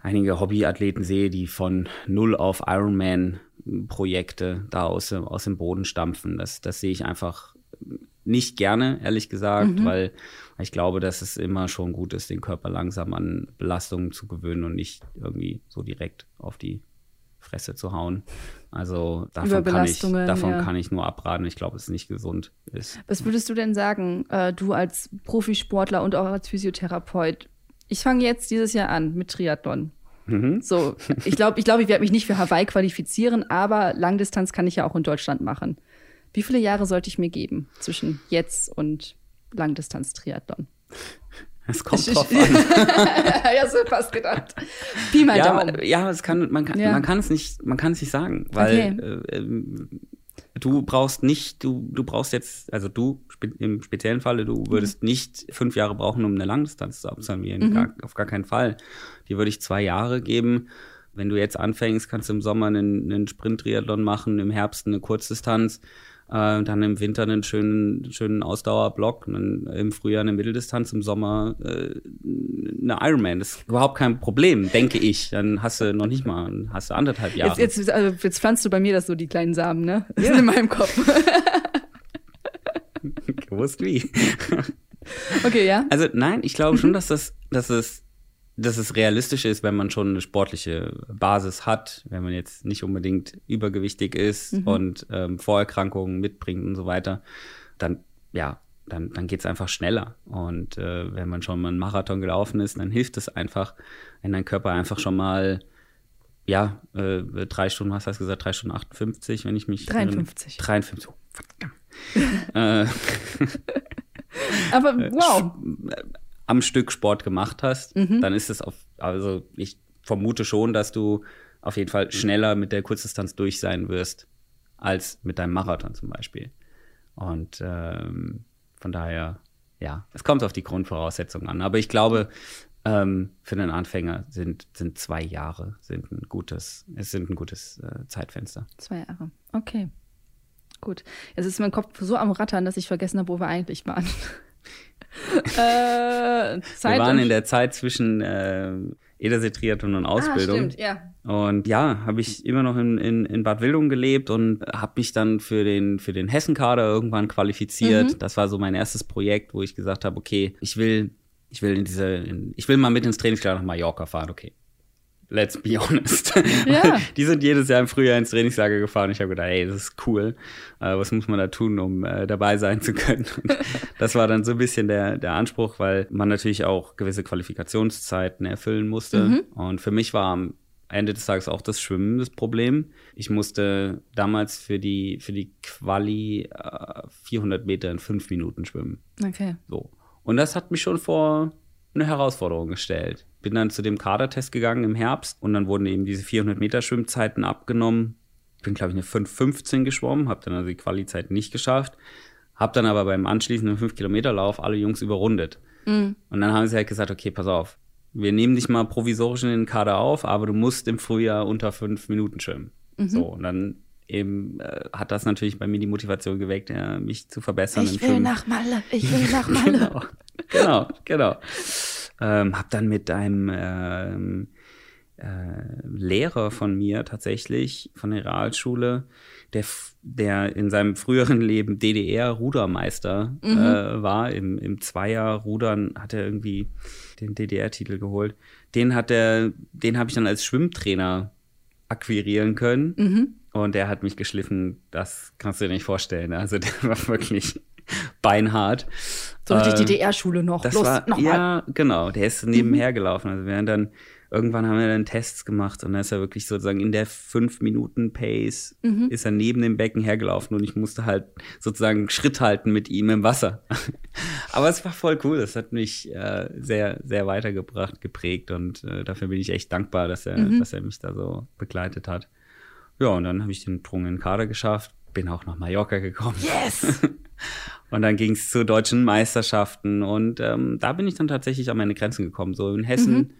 einige Hobbyathleten sehe, die von null auf Ironman-Projekte da aus, dem- aus dem Boden stampfen. Das, das sehe ich einfach nicht gerne, ehrlich gesagt, weil ich glaube, dass es immer schon gut ist, den Körper langsam an Belastungen zu gewöhnen und nicht irgendwie so direkt auf die Fresse zu hauen. Also davon, kann ich, davon ja. kann ich nur abraten. Ich glaube, es ist nicht gesund ist. Was würdest du denn sagen, äh, du als Profisportler und auch als Physiotherapeut? Ich fange jetzt dieses Jahr an mit Triathlon. Mhm. So, ich glaube, ich, glaub, ich werde mich nicht für Hawaii qualifizieren, aber Langdistanz kann ich ja auch in Deutschland machen. Wie viele Jahre sollte ich mir geben zwischen jetzt und Langdistanz-Triathlon? Es kommt drauf an. ja, so fast gedacht. Pi mal ja, Daumen. man, ja, es kann, man kann, Ja. man kann es nicht, man kann es nicht sagen, weil äh, ähm, du brauchst nicht, du, du brauchst jetzt, also du im speziellen Falle, du würdest Mhm. nicht fünf Jahre brauchen, um eine Langdistanz zu absolvieren, gar, auf gar keinen Fall. Die würde ich zwei Jahre geben. Wenn du jetzt anfängst, kannst du im Sommer einen, einen Sprint-Triathlon machen, im Herbst eine Kurzdistanz, äh, dann im Winter einen schönen, schönen Ausdauerblock, und dann im Frühjahr eine Mitteldistanz, im Sommer äh, eine Ironman. Das ist überhaupt kein Problem, denke ich. Dann hast du noch nicht mal, hast du anderthalb Jahre. Jetzt, jetzt, also jetzt pflanzt du bei mir das so, die kleinen Samen, ne? Ist in meinem Kopf. gewusst wie. Okay, ja? Also nein, ich glaube schon, dass das, dass es, dass es realistisch ist, wenn man schon eine sportliche Basis hat, wenn man jetzt nicht unbedingt übergewichtig ist und ähm, Vorerkrankungen mitbringt und so weiter, dann ja, dann, dann geht's einfach schneller. Und äh, wenn man schon mal einen Marathon gelaufen ist, dann hilft es einfach, wenn dein Körper einfach schon mal ja, äh, drei Stunden, was hast du gesagt, drei Stunden 58, wenn ich mich 53. 53, oh, verdammt. äh, Aber wow. Am Stück Sport gemacht hast, Mhm. dann ist es auf, also ich vermute schon, dass du auf jeden Fall schneller mit der Kurzdistanz durch sein wirst, als mit deinem Marathon zum Beispiel. Und ähm, von daher, ja, es kommt auf die Grundvoraussetzungen an. Aber ich glaube, ähm, für einen Anfänger sind, sind zwei Jahre sind ein gutes, es sind ein gutes äh, Zeitfenster. Zwei Jahre. Okay. Gut. Jetzt ist mein Kopf so am Rattern, dass ich vergessen habe, wo wir eigentlich waren. äh, wir waren in der Zeit zwischen äh, Edersee Triathlon und Ausbildung. Ah, stimmt, ja. Und ja, habe ich immer noch in, in, in Bad Wildung gelebt und habe mich dann für den, für den Hessenkader irgendwann qualifiziert. Mhm. Das war so mein erstes Projekt, wo ich gesagt habe, okay, ich will, ich will in diese, in, ich will mal mit ins Trainingslager nach Mallorca fahren, okay. Let's be honest. Ja. die sind jedes Jahr im Frühjahr ins Trainingslager gefahren. Ich habe gedacht, ey, das ist cool. Äh, was muss man da tun, um äh, dabei sein zu können? Und das war dann so ein bisschen der, der Anspruch, weil man natürlich auch gewisse Qualifikationszeiten erfüllen musste. Mhm. Und für mich war am Ende des Tages auch das Schwimmen das Problem. Ich musste damals für die, für die Quali äh, 400 Meter in fünf Minuten schwimmen. Okay. So. Und das hat mich schon vor eine Herausforderung gestellt. Bin dann zu dem Kadertest gegangen im Herbst und dann wurden eben diese 400 Meter Schwimmzeiten abgenommen. Bin, glaube ich, eine 5,15 geschwommen, habe dann also die Quali-Zeit nicht geschafft. Habe dann aber beim anschließenden 5-Kilometer-Lauf alle Jungs überrundet. Mhm. Und dann haben sie halt gesagt, okay, pass auf, wir nehmen dich mal provisorisch in den Kader auf, aber du musst im Frühjahr unter fünf Minuten schwimmen. Mhm. So, und dann eben äh, hat das natürlich bei mir die Motivation geweckt, ja, mich zu verbessern. Ich will Schwimmen. nach Malle, ich will nach Malle. genau, genau. genau. Ähm, hab dann mit einem ähm, äh, Lehrer von mir tatsächlich, von der Realschule, der, der in seinem früheren Leben DDR-Rudermeister mhm. äh, war, im, im Zweier-Rudern hat er irgendwie den DDR-Titel geholt. Den hat er, den habe ich dann als Schwimmtrainer akquirieren können. Mhm. Und der hat mich geschliffen, das kannst du dir nicht vorstellen. Also der war wirklich beinhart. So richtig äh, DDR-Schule noch. Das Los, war, Ja, genau. Der ist nebenher mhm. gelaufen. Also wir haben dann irgendwann haben wir dann Tests gemacht und dann ist er wirklich sozusagen in der fünf Minuten Pace mhm. ist er neben dem Becken hergelaufen und ich musste halt sozusagen Schritt halten mit ihm im Wasser. Aber es war voll cool. Das hat mich äh, sehr, sehr weitergebracht, geprägt und äh, dafür bin ich echt dankbar, dass er, mhm. dass er mich da so begleitet hat. Ja, und dann habe ich den in den Kader geschafft, bin auch nach Mallorca gekommen. Yes! und dann ging es zu deutschen Meisterschaften und ähm, da bin ich dann tatsächlich an meine Grenzen gekommen. So in Hessen mhm.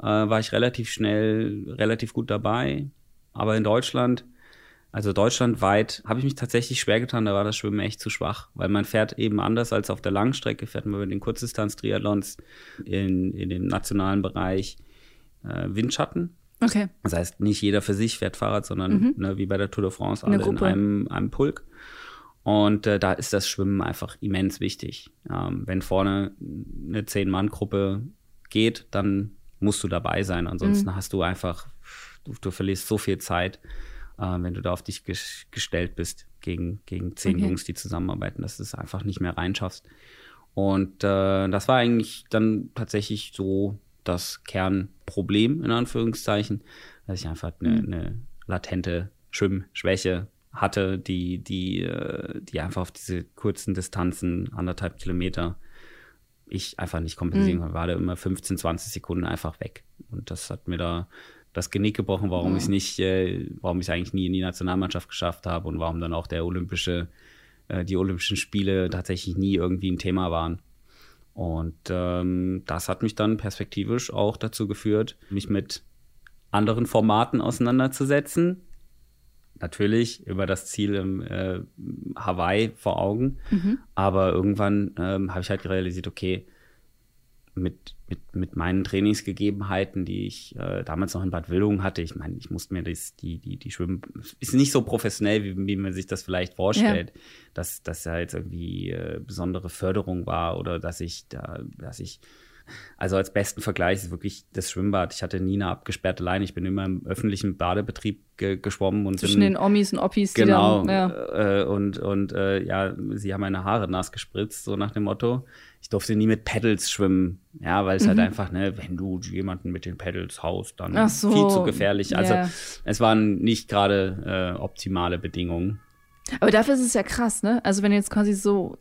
äh, war ich relativ schnell, relativ gut dabei, aber in Deutschland, also deutschlandweit, habe ich mich tatsächlich schwer getan, da war das Schwimmen echt zu schwach, weil man fährt eben anders als auf der Langstrecke, fährt man bei den Kurzdistanz-Triathlons in, in dem nationalen Bereich äh, Windschatten Okay. Das heißt, nicht jeder für sich fährt Fahrrad, sondern mhm. ne, wie bei der Tour de France alle in einem, einem Pulk. Und äh, da ist das Schwimmen einfach immens wichtig. Ähm, wenn vorne eine Zehn-Mann-Gruppe geht, dann musst du dabei sein. Ansonsten mhm. hast du einfach, du, du, verlierst so viel Zeit, äh, wenn du da auf dich ges gestellt bist gegen, gegen zehn okay. Jungs, die zusammenarbeiten, dass du es einfach nicht mehr reinschaffst. Und äh, das war eigentlich dann tatsächlich so das Kernproblem, in Anführungszeichen, dass ich einfach eine, mhm. eine latente Schwimmschwäche hatte, die, die, äh, die einfach auf diese kurzen Distanzen, anderthalb Kilometer, ich einfach nicht kompensieren mhm. konnte. War da immer 15, 20 Sekunden einfach weg. Und das hat mir da das Genick gebrochen, warum mhm. ich nicht, äh, warum ich es eigentlich nie in die Nationalmannschaft geschafft habe und warum dann auch der olympische, äh, die Olympischen Spiele tatsächlich nie irgendwie ein Thema waren. Und ähm, das hat mich dann perspektivisch auch dazu geführt, mich mit anderen Formaten auseinanderzusetzen. Natürlich über das Ziel im äh, Hawaii vor Augen. Mhm. Aber irgendwann ähm, habe ich halt realisiert, okay, mit, mit, mit meinen Trainingsgegebenheiten, die ich äh, damals noch in Bad Wildungen hatte. Ich meine, ich musste mir das, die, die, die Schwimmen, ist nicht so professionell, wie, wie man sich das vielleicht vorstellt, ja. dass das ja jetzt irgendwie äh, besondere Förderung war oder dass ich da, dass ich also als besten Vergleich ist wirklich das Schwimmbad. Ich hatte nie eine abgesperrte Leine. Ich bin immer im öffentlichen Badebetrieb ge geschwommen und zwischen bin, den Omis und Oppis. Genau. Dann, ja. äh, und und äh, ja, sie haben meine Haare nass gespritzt, so nach dem Motto ich durfte nie mit Pedals schwimmen. Ja, weil es halt mhm. halt einfach, ne, wenn du jemanden mit den Pedals haust, dann so. viel zu gefährlich. Also yeah. es waren nicht gerade äh, optimale Bedingungen. Aber dafür ist es ja krass, ne? Also wenn du jetzt quasi so,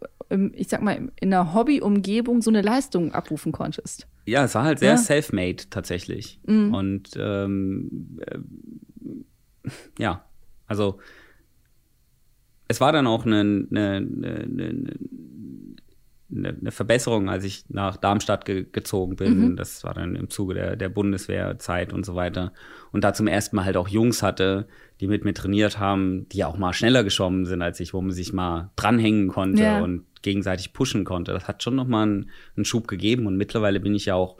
ich sag mal, in einer Hobby-Umgebung so eine Leistung abrufen konntest. Ja, es war halt sehr ja. self-made tatsächlich. Mhm. Und ähm, äh, ja, also es war dann auch eine, eine, eine, eine, eine Verbesserung, als ich nach Darmstadt ge gezogen bin. Mhm. Das war dann im Zuge der, der Bundeswehrzeit und so weiter. Und da zum ersten Mal halt auch Jungs hatte, die mit mir trainiert haben, die auch mal schneller geschwommen sind als ich, wo man sich mal dranhängen konnte ja. und gegenseitig pushen konnte. Das hat schon nochmal einen, einen Schub gegeben. Und mittlerweile bin ich ja auch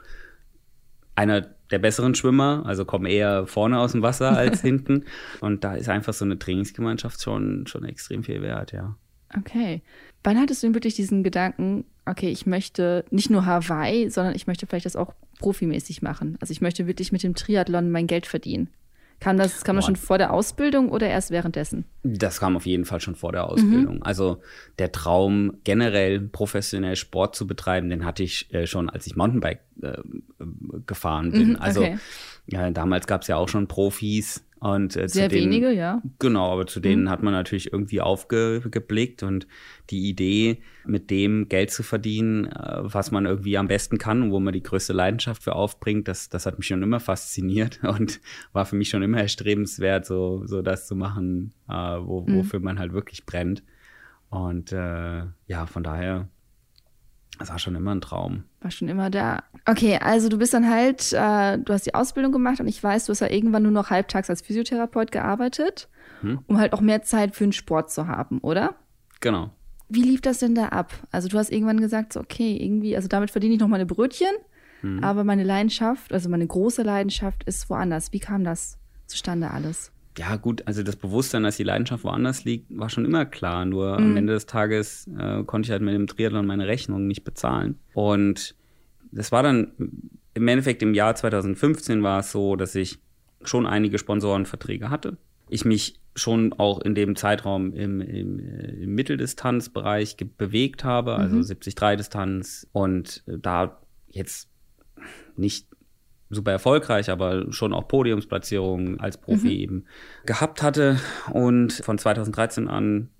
einer der besseren Schwimmer, also komme eher vorne aus dem Wasser als hinten. Und da ist einfach so eine Trainingsgemeinschaft schon, schon extrem viel wert, ja. Okay. Wann hattest du denn wirklich diesen Gedanken, okay, ich möchte nicht nur Hawaii, sondern ich möchte vielleicht das auch profimäßig machen? Also ich möchte wirklich mit dem Triathlon mein Geld verdienen. Kam das, kam das schon vor der Ausbildung oder erst währenddessen? Das kam auf jeden Fall schon vor der Ausbildung. Mhm. Also der Traum, generell professionell Sport zu betreiben, den hatte ich äh, schon, als ich Mountainbike äh, gefahren bin. Mhm, also, okay. Also ja, damals gab es ja auch schon Profis, und, äh, Sehr denen, wenige, ja. Genau, aber zu denen mhm. hat man natürlich irgendwie aufgeblickt und die Idee, mit dem Geld zu verdienen, äh, was man irgendwie am besten kann und wo man die größte Leidenschaft für aufbringt, das, das hat mich schon immer fasziniert und war für mich schon immer erstrebenswert, so, so das zu machen, äh, wo, mhm. wofür man halt wirklich brennt. Und äh, ja, von daher das war schon immer ein Traum. War schon immer da. Okay, also du bist dann halt, äh, du hast die Ausbildung gemacht und ich weiß, du hast ja irgendwann nur noch halbtags als Physiotherapeut gearbeitet, hm? um halt auch mehr Zeit für den Sport zu haben, oder? Genau. Wie lief das denn da ab? Also du hast irgendwann gesagt, so, okay, irgendwie, also damit verdiene ich noch meine Brötchen, hm. aber meine Leidenschaft, also meine große Leidenschaft ist woanders. Wie kam das zustande alles? Ja, gut, also das Bewusstsein, dass die Leidenschaft woanders liegt, war schon immer klar. Nur mhm. am Ende des Tages äh, konnte ich halt mit dem Triathlon meine Rechnung nicht bezahlen. Und das war dann im Endeffekt im Jahr 2015 war es so, dass ich schon einige Sponsorenverträge hatte. Ich mich schon auch in dem Zeitraum im, im, im Mitteldistanzbereich bewegt habe, also mhm. 73-Distanz und da jetzt nicht super erfolgreich, aber schon auch Podiumsplatzierungen als Profi mhm. eben gehabt hatte und von 2013 an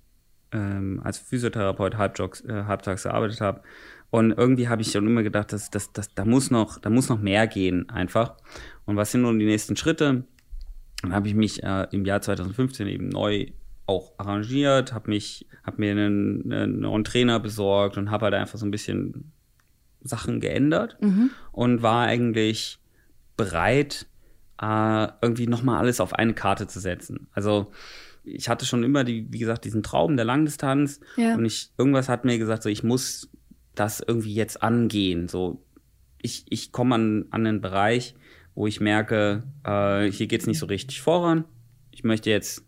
ähm, als Physiotherapeut halbtags, äh, halbtags gearbeitet habe. Und irgendwie habe ich schon immer gedacht, dass, dass, dass, da, muss noch, da muss noch mehr gehen einfach. Und was sind nun die nächsten Schritte? Dann habe ich mich äh, im Jahr 2015 eben neu auch arrangiert, habe mich, habe mir einen, einen neuen Trainer besorgt und habe halt einfach so ein bisschen Sachen geändert mhm. und war eigentlich bereit, äh, irgendwie nochmal alles auf eine Karte zu setzen. Also ich hatte schon immer, die, wie gesagt, diesen Traum der Langdistanz ja. und ich, irgendwas hat mir gesagt, so ich muss das irgendwie jetzt angehen. So, ich, ich komme an, an einen Bereich, wo ich merke, äh, hier geht es nicht so richtig voran. Ich möchte jetzt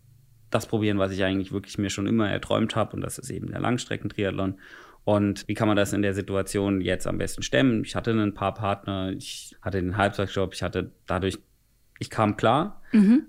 das probieren, was ich eigentlich wirklich mir schon immer erträumt habe, und das ist eben der Langstreckentriathlon. Und wie kann man das in der Situation jetzt am besten stemmen? Ich hatte ein paar Partner, ich hatte den Halbtagsjob, ich hatte dadurch, ich kam klar. Mhm.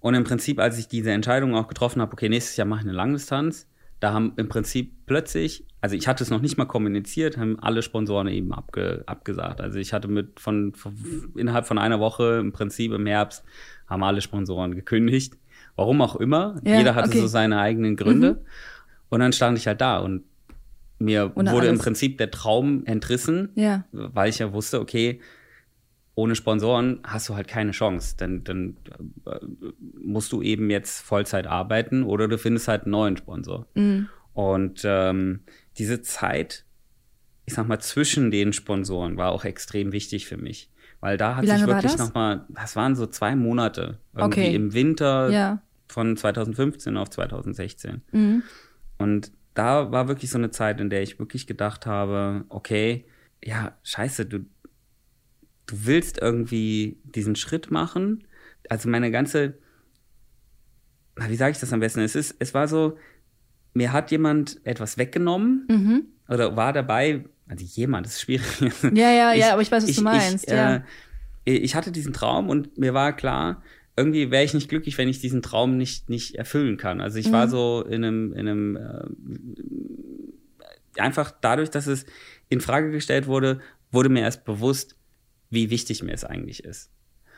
Und im Prinzip, als ich diese Entscheidung auch getroffen habe, okay, nächstes Jahr mache ich eine Langdistanz, da haben im Prinzip plötzlich, also ich hatte es noch nicht mal kommuniziert, haben alle Sponsoren eben abge, abgesagt. Also ich hatte mit von, von, innerhalb von einer Woche im Prinzip im Herbst haben alle Sponsoren gekündigt. Warum auch immer. Ja, Jeder hatte okay. so seine eigenen Gründe. Mhm. Und dann stand ich halt da und mir Ohne wurde alles. im Prinzip der Traum entrissen, ja. weil ich ja wusste, okay, ohne Sponsoren hast du halt keine Chance. Dann, dann äh, musst du eben jetzt Vollzeit arbeiten oder du findest halt einen neuen Sponsor. Mhm. Und ähm, diese Zeit, ich sag mal, zwischen den Sponsoren war auch extrem wichtig für mich. Weil da hat sich wirklich nochmal, das waren so zwei Monate, irgendwie okay. im Winter ja. von 2015 auf 2016. Mhm. Und da war wirklich so eine Zeit, in der ich wirklich gedacht habe, okay, ja, scheiße, du, du willst irgendwie diesen Schritt machen. Also meine ganze, wie sage ich das am besten? Es ist, es war so, mir hat jemand etwas weggenommen mhm. oder war dabei, also jemand, das ist schwierig. Ja, ja, ich, ja, aber ich weiß, was ich, du meinst. Ich, ja. Äh, ich hatte diesen Traum und mir war klar, irgendwie wäre ich nicht glücklich, wenn ich diesen Traum nicht, nicht erfüllen kann. Also ich mhm. war so in einem, in einem äh, einfach dadurch, dass es in Frage gestellt wurde, wurde mir erst bewusst, wie wichtig mir es eigentlich ist.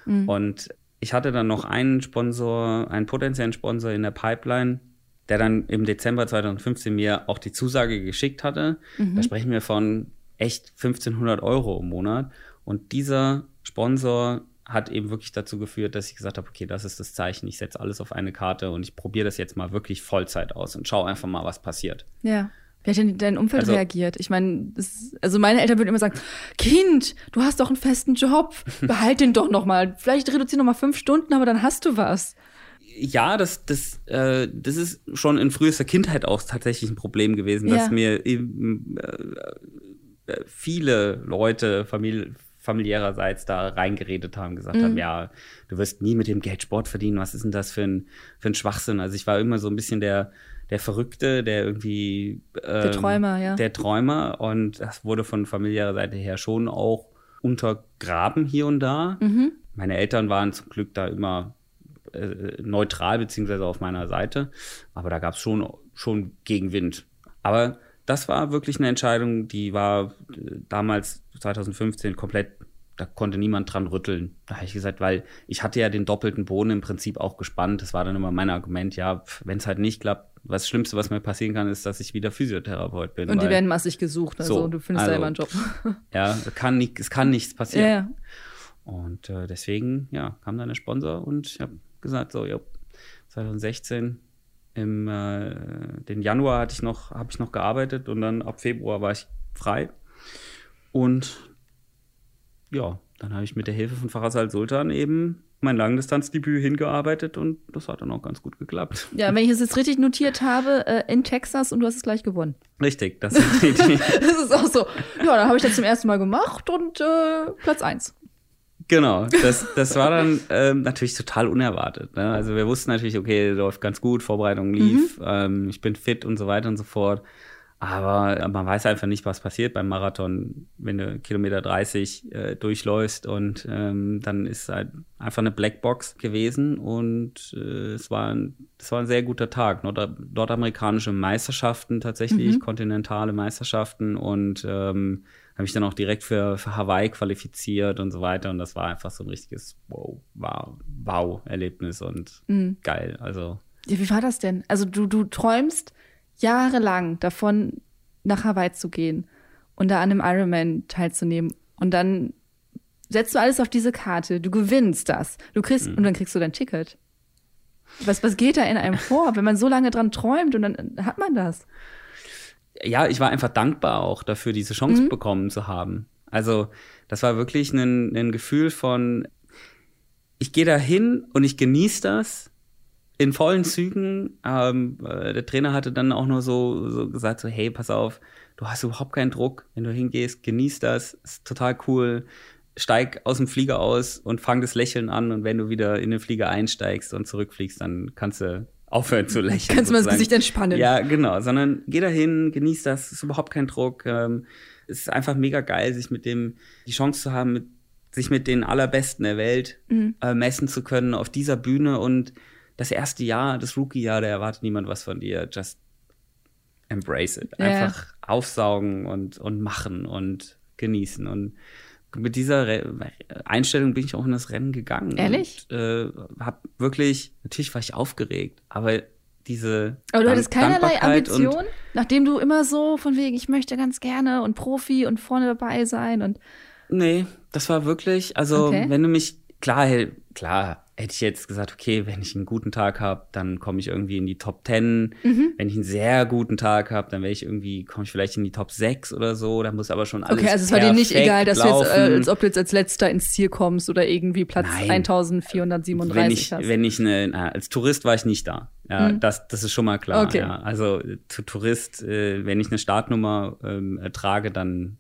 Mhm. Und ich hatte dann noch einen Sponsor, einen potenziellen Sponsor in der Pipeline, der dann im Dezember 2015 mir auch die Zusage geschickt hatte. Mhm. Da sprechen wir von echt 1500 Euro im Monat. Und dieser Sponsor hat eben wirklich dazu geführt, dass ich gesagt habe, okay, das ist das Zeichen, ich setze alles auf eine Karte und ich probiere das jetzt mal wirklich Vollzeit aus und schaue einfach mal, was passiert. Ja. Wie hat denn dein Umfeld Also- reagiert? Ich meine, also meine Eltern würden immer sagen, Kind, du hast doch einen festen Job, behalt den doch noch mal. Vielleicht reduzier noch mal fünf Stunden, aber dann hast du was. Ja, das, das, äh, das ist schon in frühester Kindheit auch tatsächlich ein Problem gewesen, Ja. dass mir eben, äh, äh, viele Leute famili familiärerseits da reingeredet haben, gesagt Mhm. haben, ja, du wirst nie mit dem Geld Sport verdienen, was ist denn das für ein, für ein Schwachsinn? Also ich war immer so ein bisschen der, der Verrückte, der irgendwie Der ähm, Träumer, ja. der Träumer und das wurde von familiärer Seite her schon auch untergraben hier und da. Mhm. Meine Eltern waren zum Glück da immer äh, neutral beziehungsweise auf meiner Seite, aber da gab es schon, schon Gegenwind. Aber das war wirklich eine Entscheidung, die war äh, damals 2015 komplett, da konnte niemand dran rütteln. Da habe ich gesagt, weil ich hatte ja den doppelten Boden im Prinzip auch gespannt. Das war dann immer mein Argument, ja, wenn es halt nicht klappt, was Schlimmste, was mir passieren kann, ist, dass ich wieder Physiotherapeut bin. Und die werden massig gesucht, also So, du findest also- da immer einen Job. ja, kann nicht, es kann nichts passieren. ja, ja. Und äh, deswegen, ja, kam dann der Sponsor und ich habe gesagt, so, ja, 2016 im äh, den Januar hatte ich noch, habe ich noch gearbeitet und dann ab Februar war ich frei. Und ja, dann habe ich mit der Hilfe von Farasal Sultan eben mein Langdistanzdebüt hingearbeitet und das hat dann auch ganz gut geklappt. Ja, wenn ich es jetzt richtig notiert habe, äh, in Texas und du hast es gleich gewonnen. Richtig, das ist die Idee. Das ist auch so. Ja, dann habe ich das zum ersten Mal gemacht und äh, Platz eins. Genau, das, das war dann ähm, natürlich total unerwartet. Ne? Also wir wussten natürlich, okay, läuft ganz gut, Vorbereitung lief, ähm, ich bin fit und so weiter und so fort. Aber man weiß einfach nicht, was passiert beim Marathon, wenn du Kilometer 30 äh, durchläufst und ähm, dann ist halt einfach eine Blackbox gewesen und äh, es war ein, es war ein sehr guter Tag. Nord nordamerikanische Meisterschaften tatsächlich, kontinentale Meisterschaften und ähm, habe ich dann auch direkt für, für Hawaii qualifiziert und so weiter. Und das war einfach so ein richtiges Wow, wow, wow-Erlebnis und geil. Also Ja, wie war das denn? Also du, du träumst jahrelang davon, nach Hawaii zu gehen und da an einem Ironman teilzunehmen. Und dann setzt du alles auf diese Karte, du gewinnst das. Du kriegst, und dann kriegst du dein Ticket. Was, was geht da in einem vor, wenn man so lange dran träumt und dann hat man das? Ja, ich war einfach dankbar auch dafür, diese Chance bekommen zu haben. Also das war wirklich ein, ein Gefühl von, ich gehe da hin und ich genieße das in vollen Zügen. Ähm, äh, der Trainer hatte dann auch nur so, so gesagt, so, hey, pass auf, du hast überhaupt keinen Druck, wenn du hingehst, genieß das, ist total cool. Steig aus dem Flieger aus und fang das Lächeln an und wenn du wieder in den Flieger einsteigst und zurückfliegst, dann kannst du aufhören zu lächeln. Kannst du mal das. Gesicht entspannen. Ja, genau, sondern geh dahin, genieß das, ist überhaupt kein Druck. Ähm, es ist einfach mega geil, sich mit dem, die Chance zu haben, mit, sich mit den Allerbesten der Welt Mhm. äh, messen zu können auf dieser Bühne und das erste Jahr, das Rookie-Jahr, da erwartet niemand was von dir. Just embrace it. Ja. Einfach aufsaugen und, und machen und genießen. Und mit dieser Re Einstellung bin ich auch in das Rennen gegangen. Ehrlich? Und, äh, hab wirklich, natürlich war ich aufgeregt, aber diese Aber du hattest keinerlei Ambition, nachdem du immer so von wegen, ich möchte ganz gerne und Profi und vorne dabei sein und Nee, das war wirklich, also Okay. wenn du mich, klar, klar, hätte ich jetzt gesagt, okay, wenn ich einen guten Tag habe, dann komme ich irgendwie in die Top 10. Mhm. Wenn ich einen sehr guten Tag habe, dann wäre ich irgendwie, komme ich vielleicht in die Top 6 oder so. Da muss aber schon alles Okay, also es war dir nicht egal, dass du jetzt, äh, laufen. als ob du jetzt als letzter ins Ziel kommst oder irgendwie Platz Nein. 1437 wenn ich, hast. Mhm. wenn ich eine, na, als Tourist war ich nicht da. Ja, das, das ist schon mal klar. Okay. Ja. Also zu Tourist, äh, wenn ich eine Startnummer ähm, äh, trage, dann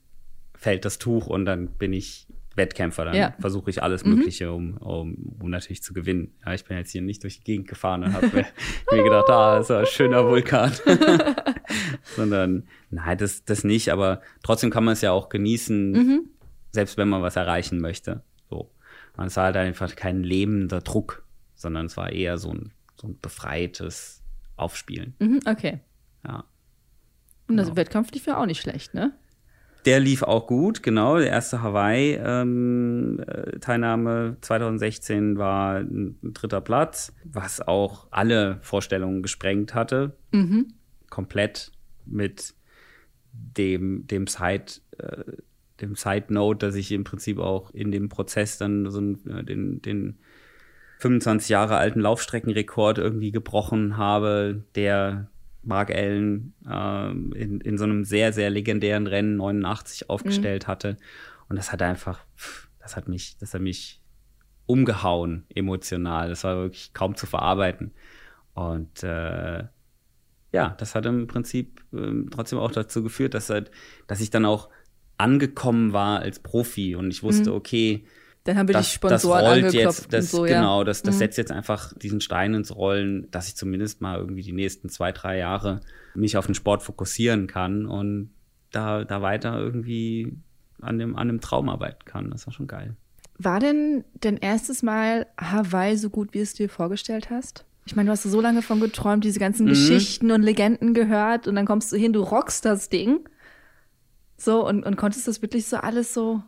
fällt das Tuch und dann bin ich Wettkämpfer. Dann Ja. Mhm. versuche ich alles Mögliche, um, um, um natürlich zu gewinnen. Ja, ich bin jetzt hier nicht durch die Gegend gefahren und habe mir, mir gedacht, ah, das ist ein schöner Vulkan. Sondern, nein, das, das nicht, aber trotzdem kann man es ja auch genießen, Mhm. selbst wenn man was erreichen möchte. So. Und es war halt einfach kein lebender Druck, sondern es war eher so ein, so ein befreites Aufspielen. Mhm, okay. Ja. Und das Genau. Wettkampf lief ja auch nicht schlecht, ne? Der lief auch gut, genau. Der erste Hawaii-Teilnahme 2016 war ein dritter Platz, was auch alle Vorstellungen gesprengt hatte. Mhm. Komplett mit dem, dem Side, äh, dem Side Note, dass ich im Prinzip auch in dem Prozess dann so einen, äh, den, den 25 Jahre alten Laufstreckenrekord irgendwie gebrochen habe, der Mark Allen äh, in, in so einem sehr, sehr legendären Rennen 89 aufgestellt mhm. hatte. Und das hat einfach, das hat mich, das hat mich umgehauen emotional. Das war wirklich kaum zu verarbeiten. Und äh, ja, das hat im Prinzip äh, trotzdem auch dazu geführt, dass halt, dass ich dann auch angekommen war als Profi und ich wusste, mhm. okay, dann haben wir das, die Sponsoren das rollt jetzt, das, so, genau, ja. das, das mhm. setzt jetzt einfach diesen Stein ins Rollen, dass ich zumindest mal irgendwie die nächsten zwei, drei Jahre mich auf den Sport fokussieren kann und da, da weiter irgendwie an dem, an dem Traum arbeiten kann. Das war schon geil. War denn dein erstes Mal Hawaii so gut, wie es dir vorgestellt hast? Ich meine, du hast so lange von geträumt, diese ganzen mhm. Geschichten und Legenden gehört und dann kommst du hin, du rockst das Ding. So, und, und konntest das wirklich so alles so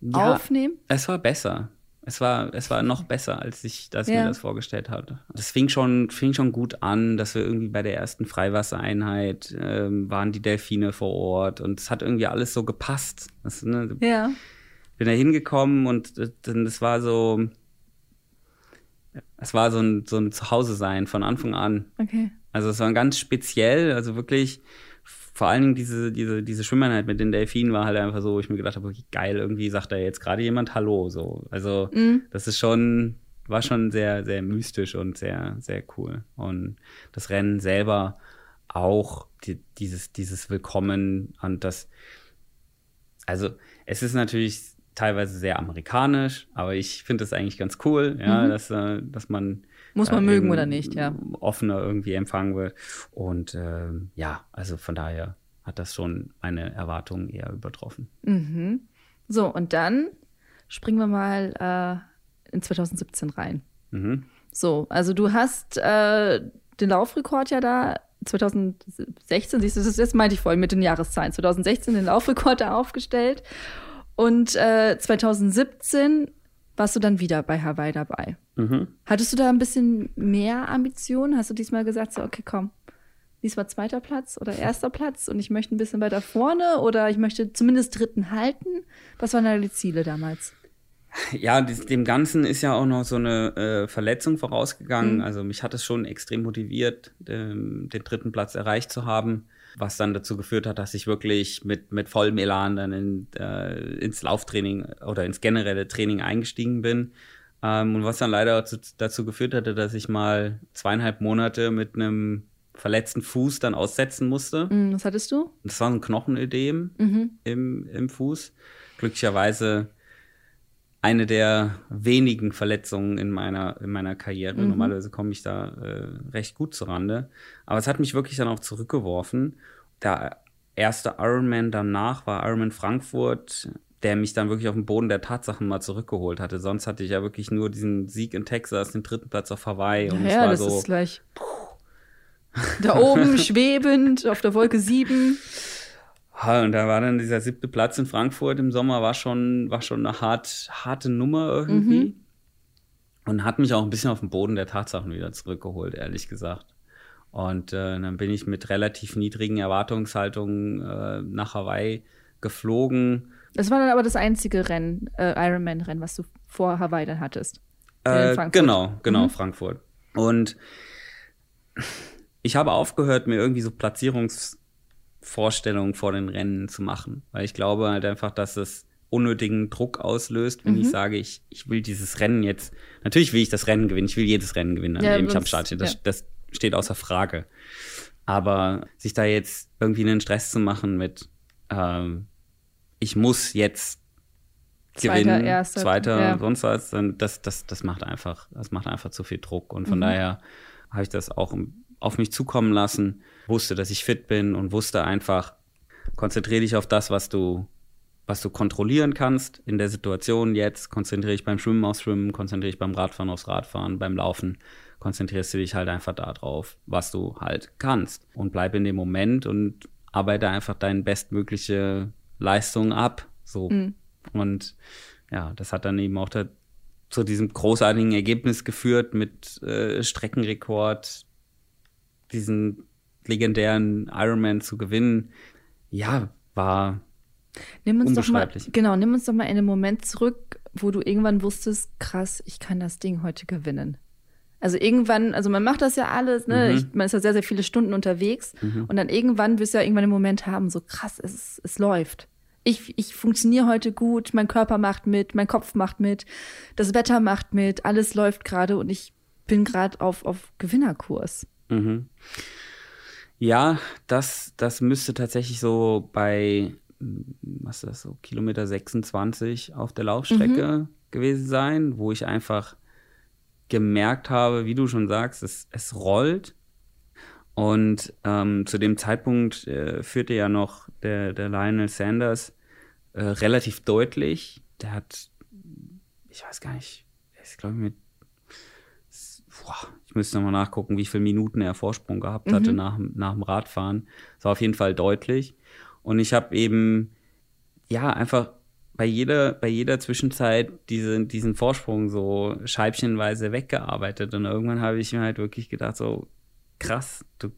ja, aufnehmen? Es war besser. Es war, es war noch besser, als ich das ja. mir das vorgestellt hatte. Es fing schon, fing schon gut an, dass wir irgendwie bei der ersten Freiwassereinheit ähm, waren die Delfine vor Ort und es hat irgendwie alles so gepasst. Das, ne, ja. Bin da hingekommen und das war so, es war so ein, so ein Zuhause-Sein von Anfang an. Okay. Also es war ganz speziell, also wirklich vor allen Dingen diese, diese, diese Schwimmeinheit mit den Delfinen war halt einfach so, wo ich mir gedacht habe, okay, geil, irgendwie sagt da jetzt gerade jemand Hallo. So. Also mhm. das ist schon, war schon sehr, sehr mystisch und sehr, sehr cool. Und das Rennen selber auch, die, dieses, dieses Willkommen und das, also es ist natürlich teilweise sehr amerikanisch, aber ich finde das eigentlich ganz cool, ja, mhm. dass, äh, dass man muss man äh, mögen oder nicht, ja. Offener irgendwie empfangen wird. Und äh, ja, also von daher hat das schon meine Erwartungen eher übertroffen. Mhm. So, und dann springen wir mal äh, in 2017 rein. Mhm. So, also du hast äh, den Laufrekord ja da 2016, siehst du, das, das meinte ich vorhin mit den Jahreszahlen, 2016 den Laufrekord da aufgestellt und äh, 2017 warst du dann wieder bei Hawaii dabei. Mhm. Hattest du da ein bisschen mehr Ambitionen? Hast du diesmal gesagt, so, okay, komm, diesmal zweiter Platz oder erster Platz und ich möchte ein bisschen weiter vorne oder ich möchte zumindest dritten halten? Was waren deine Ziele damals? Ja, dem Ganzen ist ja auch noch so eine äh, Verletzung vorausgegangen. Mhm. Also mich hat es schon extrem motiviert, ähm, den dritten Platz erreicht zu haben was dann dazu geführt hat, dass ich wirklich mit, mit vollem Elan dann in, äh, ins Lauftraining oder ins generelle Training eingestiegen bin. Ähm, und was dann leider dazu, dazu geführt hatte, dass ich mal zweieinhalb Monate mit einem verletzten Fuß dann aussetzen musste. Mm, was hattest du? Das war ein Knochenödem mhm. im, im Fuß. Glücklicherweise eine der wenigen Verletzungen in meiner, in meiner Karriere. Mhm. Normalerweise komme ich da äh, recht gut zurande. Aber es hat mich wirklich dann auch zurückgeworfen. Der erste Ironman danach war Ironman Frankfurt, der mich dann wirklich auf den Boden der Tatsachen mal zurückgeholt hatte. Sonst hatte ich ja wirklich nur diesen Sieg in Texas, den dritten Platz auf Hawaii. Und ja, das so, ist gleich. Da oben schwebend auf der Wolke 7. Und da war dann dieser siebte Platz in Frankfurt im Sommer, war schon, war schon eine hart, harte Nummer irgendwie. Mhm. Und hat mich auch ein bisschen auf den Boden der Tatsachen wieder zurückgeholt, ehrlich gesagt. Und äh, dann bin ich mit relativ niedrigen Erwartungshaltungen äh, nach Hawaii geflogen. Das war dann aber das einzige Rennen, äh, Ironman-Rennen, was du vor Hawaii dann hattest. Äh, genau, genau, mhm. Frankfurt. Und ich habe aufgehört, mir irgendwie so Platzierungs- Vorstellungen vor den Rennen zu machen. Weil ich glaube halt einfach, dass es unnötigen Druck auslöst, wenn mhm. ich sage, ich, ich will dieses Rennen jetzt, natürlich will ich das Rennen gewinnen, ich will jedes Rennen gewinnen, an ja, dem ich am Start stehe. Das, ja. das steht außer Frage. Aber sich da jetzt irgendwie einen Stress zu machen mit, ähm, ich muss jetzt gewinnen, zweiter, erster, zweiter ja. sonst was, dann das, das, das macht einfach, das macht einfach zu viel Druck. Und von mhm. daher habe ich das auch auf mich zukommen lassen wusste, dass ich fit bin und wusste einfach, konzentriere dich auf das, was du, was du kontrollieren kannst in der Situation jetzt. Konzentriere dich beim Schwimmen aufs Schwimmen, konzentriere dich beim Radfahren aufs Radfahren, beim Laufen. Konzentrierst du dich halt einfach darauf, was du halt kannst. Und bleib in dem Moment und arbeite einfach deine bestmögliche Leistung ab. So. Mhm. Und ja, das hat dann eben auch da, zu diesem großartigen Ergebnis geführt mit äh, Streckenrekord, diesen legendären Ironman zu gewinnen, ja, war nimm uns Doch mal, genau, nimm uns doch mal in einen Moment zurück, wo du irgendwann wusstest, krass, ich kann das Ding heute gewinnen. Also irgendwann, also man macht das ja alles, ne? Mhm. Ich, man ist ja sehr, sehr viele Stunden unterwegs mhm. und dann irgendwann wirst du ja irgendwann den Moment haben, so krass, es, es läuft. Ich, ich funktioniere heute gut, mein Körper macht mit, mein Kopf macht mit, das Wetter macht mit, alles läuft gerade und ich bin gerade auf, auf Gewinnerkurs. Mhm. Ja, das, das müsste tatsächlich so bei, was ist das, so Kilometer 26 auf der Laufstrecke mhm. gewesen sein, wo ich einfach gemerkt habe, wie du schon sagst, es, es rollt. Und ähm, zu dem Zeitpunkt äh, führte ja noch der, der Lionel Sanders äh, relativ deutlich. Der hat, ich weiß gar nicht, ist, glaube ich, mit, boah, ich müsste nochmal nachgucken, wie viele Minuten er Vorsprung gehabt mhm. hatte nach, nach dem Radfahren. Das war auf jeden Fall deutlich. Und ich habe eben, ja, einfach bei jeder, bei jeder Zwischenzeit diese, diesen Vorsprung so scheibchenweise weggearbeitet. Und irgendwann habe ich mir halt wirklich gedacht, so krass, du,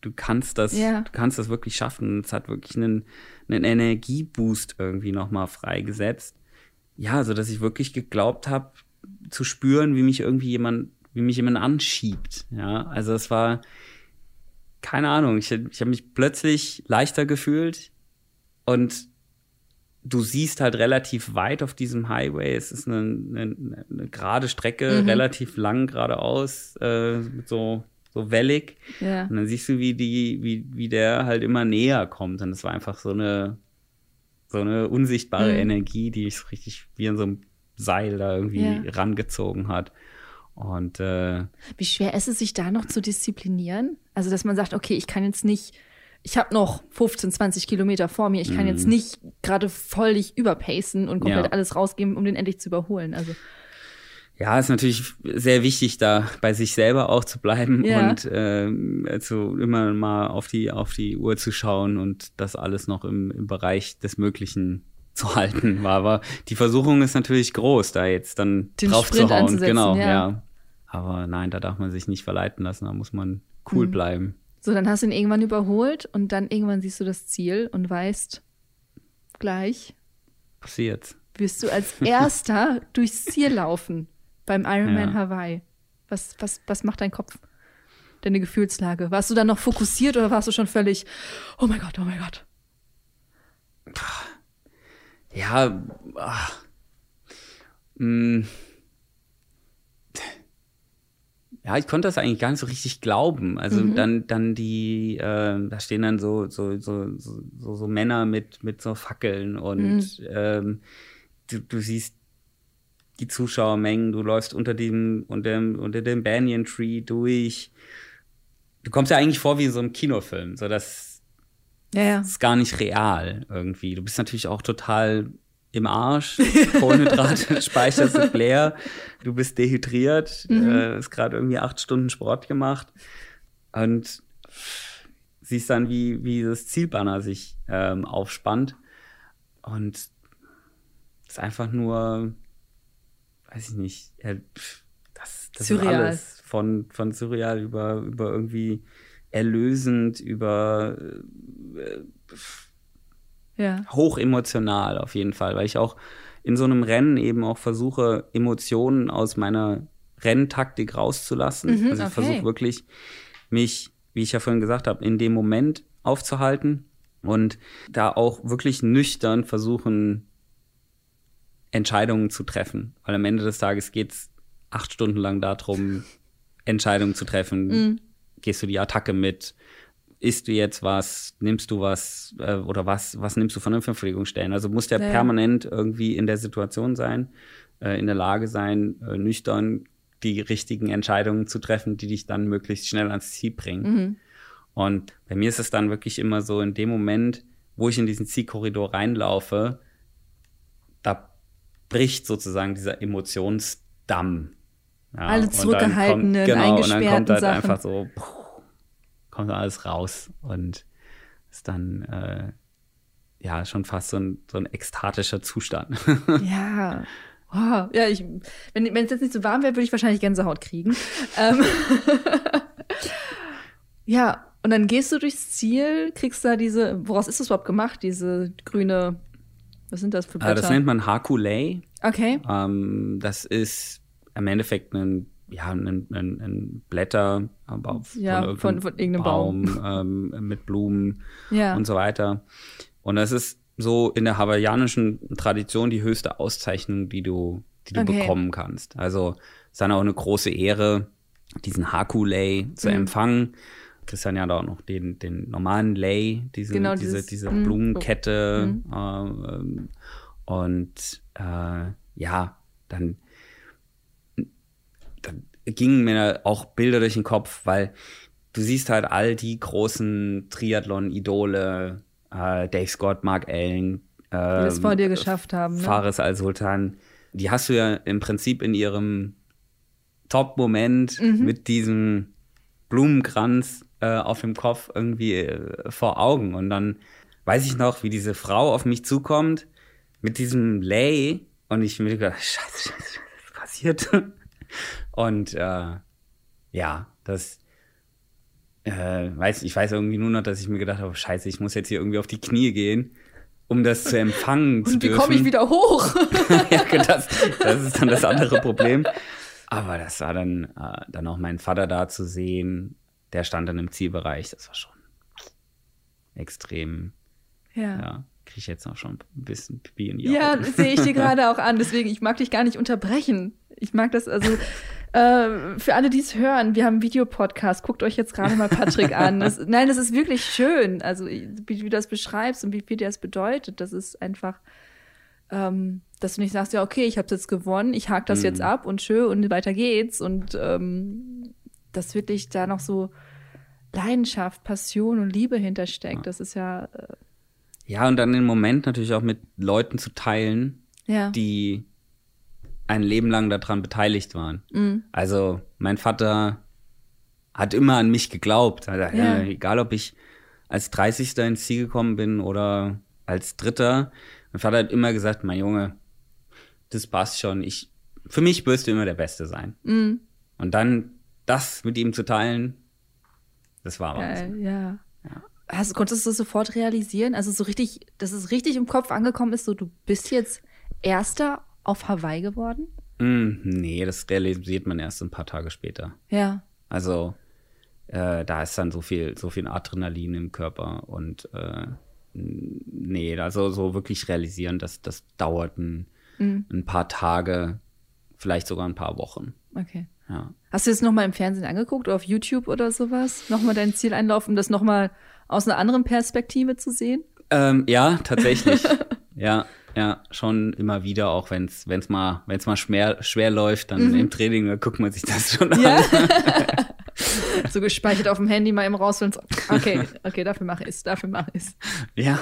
du kannst das, ja. du kannst das wirklich schaffen. Es hat wirklich einen, einen Energieboost irgendwie nochmal freigesetzt. Ja, so dass ich wirklich geglaubt habe, zu spüren, wie mich irgendwie jemand, wie mich jemand anschiebt. Ja, also es war, keine Ahnung, ich, ich habe mich plötzlich leichter gefühlt und du siehst halt relativ weit auf diesem Highway. Es ist eine, eine, eine gerade Strecke, mhm. relativ lang geradeaus, äh, so, so wellig. Ja. Und dann siehst du, wie die, wie, wie der halt immer näher kommt. Und es war einfach so eine, so eine unsichtbare mhm. Energie, die ich richtig wie in so einem Seil da irgendwie ja. rangezogen hat. Und äh, wie schwer ist es, sich da noch zu disziplinieren? Also, dass man sagt, okay, ich kann jetzt nicht ich habe noch 15, 20 Kilometer vor mir. Ich kann jetzt mhm. nicht gerade völlig überpacen und komplett ja. alles rausgeben, um den endlich zu überholen. Also ja, ist natürlich sehr wichtig, da bei sich selber auch zu bleiben ja. und äh, also immer mal auf die auf die Uhr zu schauen und das alles noch im, im Bereich des Möglichen zu halten war. Aber die Versuchung ist natürlich groß, da jetzt dann Den drauf Sprint zu hauen. Genau, ja. ja. Aber nein, da darf man sich nicht verleiten lassen. Da muss man cool mhm. bleiben. So, dann hast du ihn irgendwann überholt und dann irgendwann siehst du das Ziel und weißt, gleich passiert. Wirst du als erster durchs Ziel laufen beim Ironman ja. Hawaii. Was, was, was macht dein Kopf? Deine Gefühlslage? Warst du dann noch fokussiert oder warst du schon völlig, oh mein Gott, oh mein Gott? Ja, ach, mh, mm, ja, ich konnte das eigentlich gar nicht so richtig glauben. Also mhm. dann, dann die, äh, da stehen dann so, so, so, so, so Männer mit, mit so Fackeln und mhm. ähm, du, du siehst die Zuschauermengen, du läufst unter dem, unter dem, unter dem Banyan Tree durch. Du kommst ja eigentlich vor wie in so einem Kinofilm, so das ja, ja. ist gar nicht real irgendwie. Du bist natürlich auch total im Arsch, Kohlenhydratspeicher sind leer, du bist dehydriert, mhm. äh, ist gerade irgendwie acht Stunden Sport gemacht und siehst dann, wie, wie das Zielbanner sich ähm, aufspannt und ist einfach nur, weiß ich nicht, ja, das, das ist alles von, von surreal über, über irgendwie erlösend, über äh, ja. Hoch emotional auf jeden Fall, weil ich auch in so einem Rennen eben auch versuche, Emotionen aus meiner Renntaktik rauszulassen. Mhm, also ich okay. versuche wirklich, mich, wie ich ja vorhin gesagt habe, in dem Moment aufzuhalten und da auch wirklich nüchtern versuchen, Entscheidungen zu treffen. Weil am Ende des Tages geht es acht Stunden lang darum, Entscheidungen zu treffen. Mhm. Gehst du die Attacke mit? isst du jetzt was, nimmst du was äh, oder was, was nimmst du von den Verpflegungsstellen? Also muss der ja. permanent irgendwie in der Situation sein, äh, in der Lage sein, äh, nüchtern die richtigen Entscheidungen zu treffen, die dich dann möglichst schnell ans Ziel bringen. Mhm. Und bei mir ist es dann wirklich immer so, in dem Moment, wo ich in diesen Zielkorridor reinlaufe, da bricht sozusagen dieser Emotionsdamm. Ja, Alle zurückgehaltenen, kommt, genau, und dann kommt halt Sachen. einfach so, kommt alles raus und ist dann äh, ja schon fast so ein, so ein ekstatischer Zustand. ja. Oh, ja, ich, wenn, es jetzt nicht so warm wäre, würde ich wahrscheinlich Gänsehaut kriegen. ähm, ja, und dann gehst du durchs Ziel, kriegst da diese, woraus ist das überhaupt gemacht, diese grüne, was sind das für Blätter? Ah, das nennt man Hakulei. Okay. Ähm, das ist im Endeffekt ein ja, ein, ein, ein Blätter aber ja, von, von, von irgendeinem Baum, Baum. Ähm, mit Blumen ja. und so weiter. Und das ist so in der hawaiianischen Tradition die höchste Auszeichnung, die du, die du Okay. bekommen kannst. Also es ist dann auch eine große Ehre, diesen Haku-Lei zu Mhm. empfangen. Christian ja da auch noch den, den normalen Lei, diese, Genau, diese, diese mhm. Blumenkette. Mhm. ähm, und äh, ja, dann gingen mir auch Bilder durch den Kopf, weil du siehst halt all die großen Triathlon-Idole, äh, Dave Scott, Mark Allen, die das ähm, vor dir geschafft haben. Ne? Fares Al-Sultan, die hast du ja im Prinzip in ihrem Top-Moment Mhm. mit diesem Blumenkranz äh, auf dem Kopf irgendwie äh, vor Augen. Und dann weiß ich noch, wie diese Frau auf mich zukommt mit diesem Lay und ich mir gedacht, scheiße, scheiße, scheiße, was passiert? Und äh, ja, das äh, weiß, ich weiß irgendwie nur noch, dass ich mir gedacht habe, scheiße, ich muss jetzt hier irgendwie auf die Knie gehen, um das zu empfangen zu Und wie komme ich wieder hoch? ja, das, das ist dann das andere Problem. Aber das war dann, äh, dann auch mein Vater da zu sehen, der stand dann im Zielbereich, das war schon extrem, ja. ja, kriege ich jetzt noch schon ein bisschen Pipi in die Ja, Augen. das sehe ich dir gerade auch an. Deswegen, ich mag dich gar nicht unterbrechen. Ich mag das also. Äh, für alle, die es hören, wir haben einen Videopodcast. Guckt euch jetzt gerade mal Patrick an. Das, nein, das ist wirklich schön. Also, wie, wie du das beschreibst und wie viel dir das bedeutet, das ist einfach, ähm, dass du nicht sagst, ja, okay, ich habe jetzt gewonnen, ich hake das Mhm. jetzt ab und schön und weiter geht's. Und ähm, dass wirklich da noch so Leidenschaft, Passion und Liebe hintersteckt. Das ist ja, äh, Ja, und dann den Moment natürlich auch mit Leuten zu teilen, ja. die ein Leben lang daran beteiligt waren. Mhm. Also mein Vater hat immer an mich geglaubt. Also, Ja. äh, egal, ob ich als 30. ins Ziel gekommen bin oder als Dritter. Mein Vater hat immer gesagt, mein Junge, das passt schon. Ich, für mich wirst du immer der Beste sein. Mhm. Und dann das mit ihm zu teilen, das war Wahnsinn. Geil, ja. Hast, konntest du das sofort realisieren? Also so richtig, dass es richtig im Kopf angekommen ist, so du bist jetzt Erster auf Hawaii geworden? Mm, nee, das realisiert man erst ein paar Tage später. Ja. Also äh, da ist dann so viel, so viel Adrenalin im Körper und äh, nee, also so wirklich realisieren, dass das dauert ein, Mhm. ein paar Tage, vielleicht sogar ein paar Wochen. Okay. Ja. Hast du das nochmal im Fernsehen angeguckt oder auf YouTube oder sowas? Nochmal dein Ziel einlaufen, um das nochmal aus einer anderen Perspektive zu sehen? Ähm, ja, tatsächlich. ja, ja, schon immer wieder, auch wenn es wenn's mal, wenn's mal schwer, schwer läuft, dann im Training, da guckt man sich das schon an. Mhm. Ja. so gespeichert auf dem Handy mal eben rausholen. So, okay, okay, dafür mache ich es, dafür mache ich es. Ja,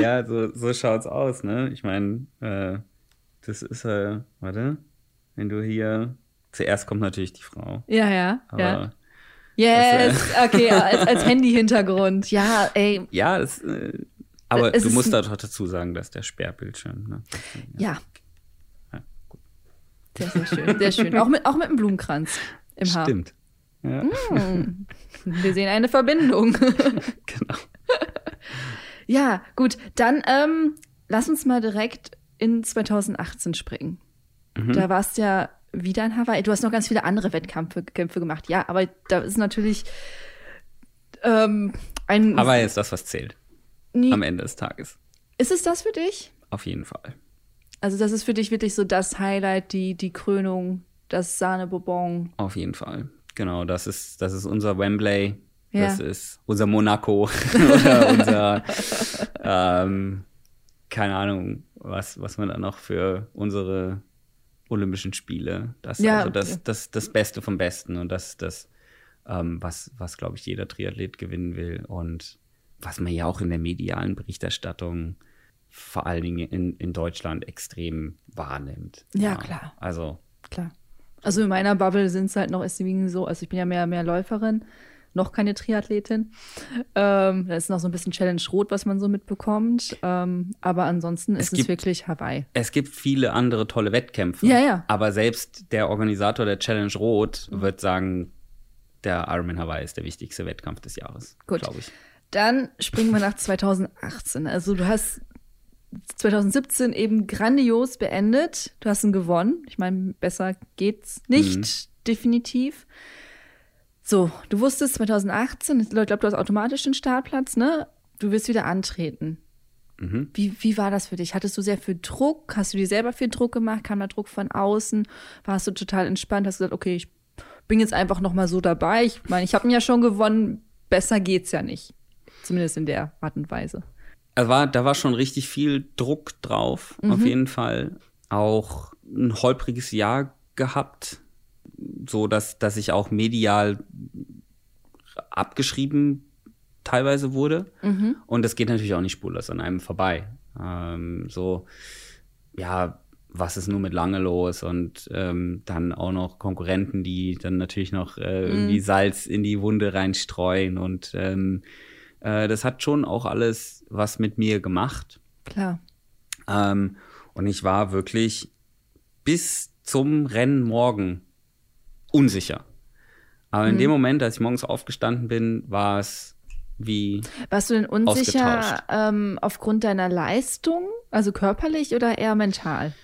ja so, so schaut's aus, ne? Ich meine, äh, das ist, äh, warte, wenn du hier, zuerst kommt natürlich die Frau, Ja, ja, aber ja. Yes, okay, als, als Handy-Hintergrund. Ja, ey, ja, das, äh, aber Es du musst da doch dazu sagen, dass der Sperrbildschirm, ne? ja. Ja, gut. Sehr, sehr schön, sehr schön. Auch mit, auch mit einem Blumenkranz im Haar. Stimmt. Ja, Hm. Wir sehen eine Verbindung. genau. ja, gut, dann ähm, lass uns mal direkt in 2018 springen. Mhm. Da warst du ja wieder in Hawaii. Du hast noch ganz viele andere Wettkämpfe Kämpfe gemacht. Ja, aber da ist natürlich ähm, ein. Hawaii ist das, was zählt nie, am Ende des Tages. ist es das für dich? Auf jeden Fall. Also, das ist für dich wirklich so das Highlight, die, die Krönung, das Sahnebonbon. Auf jeden Fall. Genau, das ist, das ist unser Wembley. Ja. Das ist unser Monaco oder unser, ähm, keine Ahnung, was, was man da noch für unsere Olympischen Spiele. Das ist Ja, also das, ja. das, das Beste vom Besten und das das, ähm, was, was glaube ich, jeder Triathlet gewinnen will und was man ja auch in der medialen Berichterstattung vor allen Dingen in, in Deutschland extrem wahrnimmt. Ja, klar. Also, Klar. Also in meiner Bubble sind es halt noch deswegen so, also ich bin ja mehr, mehr Läuferin, noch keine Triathletin. Ähm, da ist noch so ein bisschen Challenge Rot, was man so mitbekommt. Ähm, aber ansonsten Es ist es gibt- wirklich Hawaii. Es gibt viele andere tolle Wettkämpfe. Ja, ja. Aber selbst der Organisator der Challenge Rot wird sagen, der Ironman Hawaii ist der wichtigste Wettkampf des Jahres. Gut. Glaube ich. Dann springen wir nach 2018. Also du hast 2017 eben grandios beendet. Du hast ihn gewonnen. Ich meine, besser geht's nicht, mhm. definitiv. So, du wusstest 2018, ich glaube, du hast automatisch den Startplatz, ne? Du wirst wieder antreten. Mhm. Wie, wie war das für dich? Hattest du sehr viel Druck? Hast du dir selber viel Druck gemacht? Kam da Druck von außen? Warst du total entspannt? Hast gesagt, okay, ich bin jetzt einfach noch mal so dabei. Ich meine, ich habe ihn ja schon gewonnen. Besser geht's ja nicht. Zumindest in der Art und Weise. Also war, da war schon richtig viel Druck drauf, mhm. auf jeden Fall. Auch ein holpriges Jahr gehabt, so dass, dass ich auch medial abgeschrieben teilweise wurde. Mhm. Und das geht natürlich auch nicht spurlos an einem vorbei. Ähm, so, ja, was ist nur mit Lange los? Und ähm, dann auch noch Konkurrenten, die dann natürlich noch äh, irgendwie mhm. Salz in die Wunde reinstreuen. Und ähm, äh, das hat schon auch alles was mit mir gemacht. Klar. Ähm, und ich war wirklich bis zum Rennen morgen unsicher. Aber in mhm. dem Moment, als ich morgens aufgestanden bin, war es wie. Warst du denn unsicher ähm, aufgrund deiner Leistung, also körperlich oder eher mental?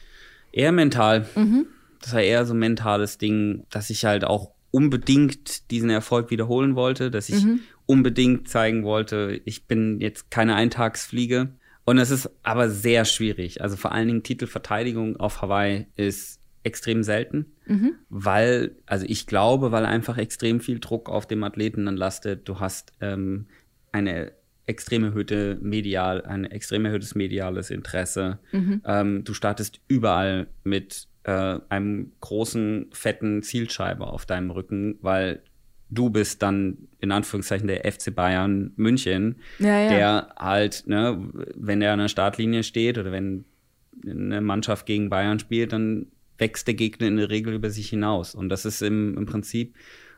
Eher mental. Mhm. Das war eher so ein mentales Ding, dass ich halt auch unbedingt diesen Erfolg wiederholen wollte, dass ich mhm. unbedingt zeigen wollte, ich bin jetzt keine Eintagsfliege. Und es ist aber sehr schwierig. Also vor allen Dingen Titelverteidigung auf Hawaii ist extrem selten, mhm. weil, also ich glaube, weil einfach extrem viel Druck auf dem Athleten dann lastet. Du hast ähm, eine extrem erhöhte medial, ein extrem erhöhtes mediales Interesse. Mhm. Ähm, du startest überall mit äh, einem großen, fetten Zielscheibe auf deinem Rücken, weil du bist dann in Anführungszeichen der FC Bayern München, ja, ja. der halt, ne, wenn er an der Startlinie steht oder wenn eine Mannschaft gegen Bayern spielt, dann wächst der Gegner in der Regel über sich hinaus. Und das ist im, im Prinzip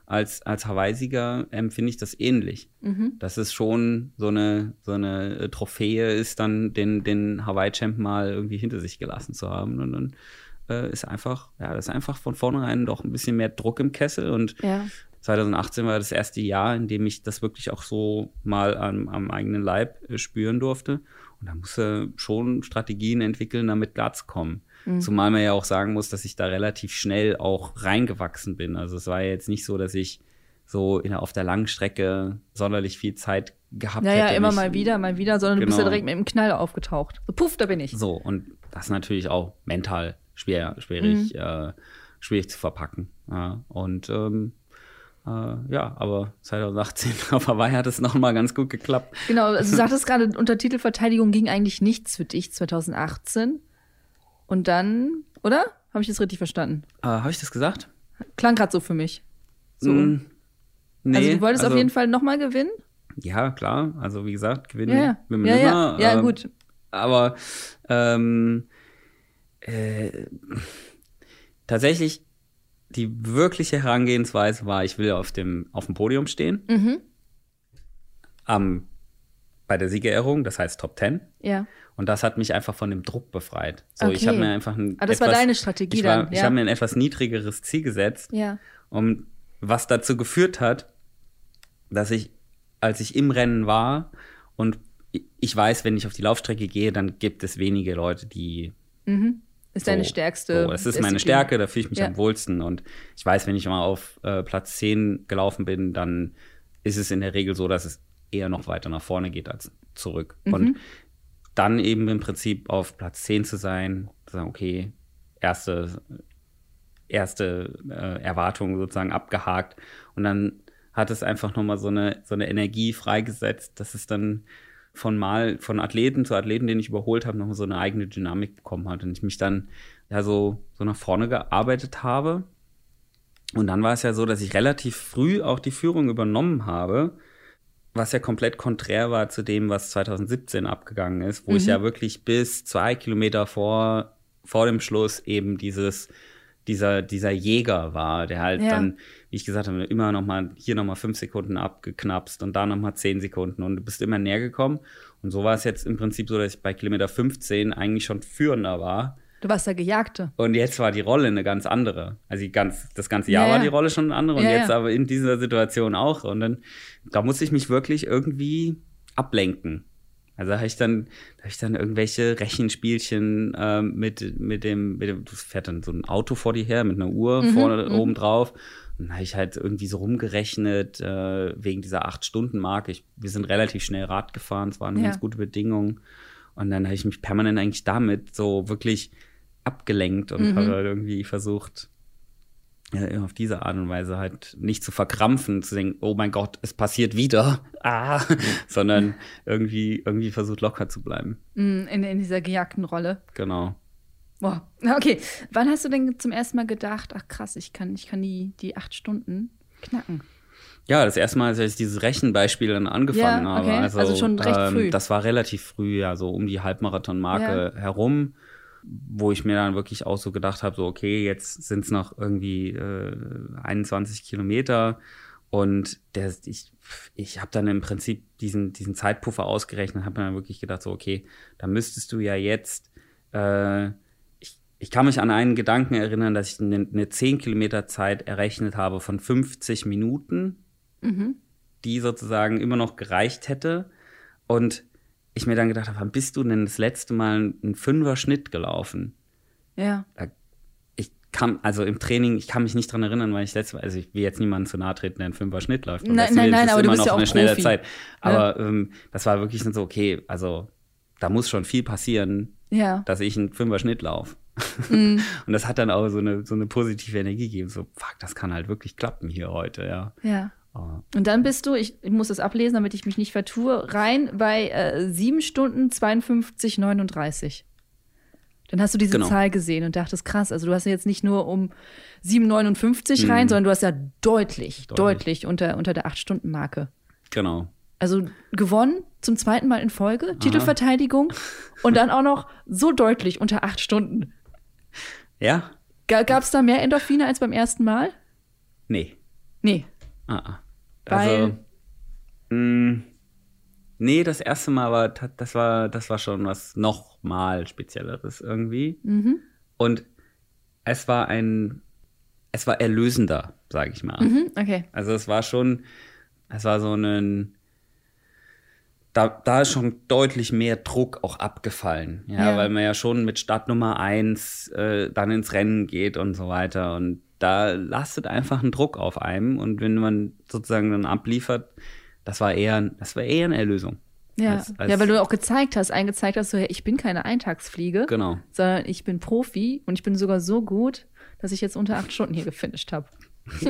als, als Hawaii-Sieger empfinde ich das ähnlich. Mhm. Das ist schon so eine, so eine Trophäe ist, dann den, den Hawaii-Champ mal irgendwie hinter sich gelassen zu haben. Und dann äh, ist einfach, ja, das ist einfach von vornherein doch ein bisschen mehr Druck im Kessel. Und ja. 2018 war das erste Jahr, in dem ich das wirklich auch so mal am, am eigenen Leib äh, spüren durfte. Und da musste schon Strategien entwickeln, damit klar zu kommen. Mhm. Zumal man ja auch sagen muss, dass ich da relativ schnell auch reingewachsen bin. Also es war ja jetzt nicht so, dass ich so in, auf der langen Strecke sonderlich viel Zeit gehabt ja, hätte. Ja, immer mal wieder, mal wieder, sondern genau. du bist ja genau. direkt mit dem Knall aufgetaucht. So, puff, da bin ich. So, und das ist natürlich auch mental schwer, schwierig, mhm. äh, schwierig zu verpacken. Ja, und ähm, äh, ja, aber 2018 auf Hawaii hat es nochmal ganz gut geklappt. Genau, also du sagtest gerade, unter Titelverteidigung ging eigentlich nichts für dich 2018. Und dann, oder? Habe ich das richtig verstanden? Äh, Habe ich das gesagt? Klang gerade so für mich. So. Mm, nee, also du wolltest also, auf jeden Fall nochmal gewinnen? Ja, klar. Also wie gesagt, gewinnen ja, ja. will man ja, immer. Ja, ja äh, gut. Aber ähm, äh, tatsächlich die wirkliche Herangehensweise war, ich will auf dem, auf dem Podium stehen. Mhm. Am, bei der Siegerehrung, das heißt Top 10. Ja. Und das hat mich einfach von dem Druck befreit. So, okay. ich habe mir einfach ein. Aber das etwas, war deine Strategie ich war, dann. Ja. Ich habe mir ein etwas niedrigeres Ziel gesetzt. Ja. Und was dazu geführt hat, dass ich, als ich im Rennen war und ich weiß, wenn ich auf die Laufstrecke gehe, dann gibt es wenige Leute, die. Mhm. Ist so, deine stärkste. So, es ist meine Stärke, da fühle ich mich ja. am wohlsten. Und ich weiß, wenn ich mal auf äh, Platz 10 gelaufen bin, dann ist es in der Regel so, dass es eher noch weiter nach vorne geht als zurück. Mhm. Und dann eben im Prinzip auf Platz 10 zu sein, zu sagen, okay, erste, erste äh, Erwartung sozusagen abgehakt. Und dann hat es einfach nochmal so eine, so eine Energie freigesetzt, dass es dann von mal von Athleten zu Athleten, den ich überholt habe, nochmal so eine eigene Dynamik bekommen hat. Und ich mich dann ja so, so nach vorne gearbeitet habe. Und dann war es ja so, dass ich relativ früh auch die Führung übernommen habe was ja komplett konträr war zu dem, was 2017 abgegangen ist, wo mhm. ich ja wirklich bis zwei Kilometer vor, vor dem Schluss eben dieses, dieser, dieser Jäger war, der halt ja. dann, wie ich gesagt habe, immer noch mal hier noch mal fünf Sekunden abgeknapst und da noch mal zehn Sekunden und du bist immer näher gekommen. Und so war es jetzt im Prinzip so, dass ich bei Kilometer 15 eigentlich schon führender war Du warst der Gejagte. Und jetzt war die Rolle eine ganz andere. Also ganz, das ganze Jahr ja, war die Rolle schon eine andere und ja, jetzt aber in dieser Situation auch. Und dann, da musste ich mich wirklich irgendwie ablenken. Also habe ich dann, da habe ich dann irgendwelche Rechenspielchen äh, mit, mit dem, mit dem, du fährt dann so ein Auto vor dir her mit einer Uhr mhm, vorne oben drauf. Und dann habe ich halt irgendwie so rumgerechnet, äh, wegen dieser Acht-Stunden-Marke. Wir sind relativ schnell Rad gefahren, es waren ja. ganz gute Bedingungen. Und dann habe ich mich permanent eigentlich damit so wirklich abgelenkt und mhm. habe halt irgendwie versucht, ja, auf diese Art und Weise halt nicht zu verkrampfen, zu denken, oh mein Gott, es passiert wieder, ah, sondern irgendwie, irgendwie versucht locker zu bleiben. Mm, in, in dieser gejagten Rolle. Genau. Boah, okay. Wann hast du denn zum ersten Mal gedacht, ach krass, ich kann, ich kann die, die acht Stunden knacken? Ja, das erste Mal, als ich dieses Rechenbeispiel dann angefangen ja, okay. habe. Also, also schon recht ähm, früh. Das war relativ frü, ja, so um die Halbmarathon-Marke ja. herum wo ich mir dann wirklich auch so gedacht habe, so okay, jetzt sind es noch irgendwie äh, 21 Kilometer und der, ich, ich habe dann im Prinzip diesen, diesen Zeitpuffer ausgerechnet, habe dann wirklich gedacht, so okay, da müsstest du ja jetzt, äh, ich, ich kann mich an einen Gedanken erinnern, dass ich eine, eine 10 Kilometer Zeit errechnet habe von 50 Minuten, mhm. die sozusagen immer noch gereicht hätte und ich mir dann gedacht habe, wann bist du denn das letzte Mal einen Fünfer-Schnitt gelaufen? Ja. Ich kann, also im Training, ich kann mich nicht dran erinnern, weil ich letzte Mal, also ich will jetzt niemanden zu nahe treten, der einen Fünfer-Schnitt läuft. Nein, nein, nein, aber du bist ja auch eine schnelle Profi. Zeit. Aber ja. ähm, das war wirklich so, okay, also da muss schon viel passieren, ja. dass ich einen Fünfer-Schnitt laufe. Mm. Und das hat dann auch so eine, so eine positive Energie gegeben. So, fuck, das kann halt wirklich klappen hier heute, ja. Ja. Und dann bist du, ich, ich, muss das ablesen, damit ich mich nicht vertue, rein bei äh, 7 Stunden 52, 39. Dann hast du diese genau. Zahl gesehen und dachtest, krass, also du hast ja jetzt nicht nur um 7,59 mhm. rein, sondern du hast ja deutlich, deutlich, deutlich unter, unter der 8-Stunden-Marke. Genau. Also gewonnen zum zweiten Mal in Folge, Aha. Titelverteidigung und dann auch noch so deutlich unter 8 Stunden. Ja. Gab es da mehr Endorphine als beim ersten Mal? Nee. Nee. Ah, ah. Also, mh, mm, nee, das erste Mal war, das war, das war schon was noch mal Spezielleres irgendwie. Mhm. Und es war ein, es war erlösender, sage ich mal. Mhm, okay. Also es war schon, es war so ein, da, da ist schon deutlich mehr Druck auch abgefallen, ja, ja. weil man ja schon mit Startnummer eins äh, dann ins Rennen geht und so weiter. Und da lastet einfach ein Druck auf einem und wenn man sozusagen dann abliefert, das war eher, das war eher eine Erlösung. Ja. Als, als ja, weil du auch gezeigt hast, eingezeigt hast, so, hey, ich bin keine Eintagsfliege, genau. sondern ich bin Profi und ich bin sogar so gut, dass ich jetzt unter acht Stunden hier gefinisht habe.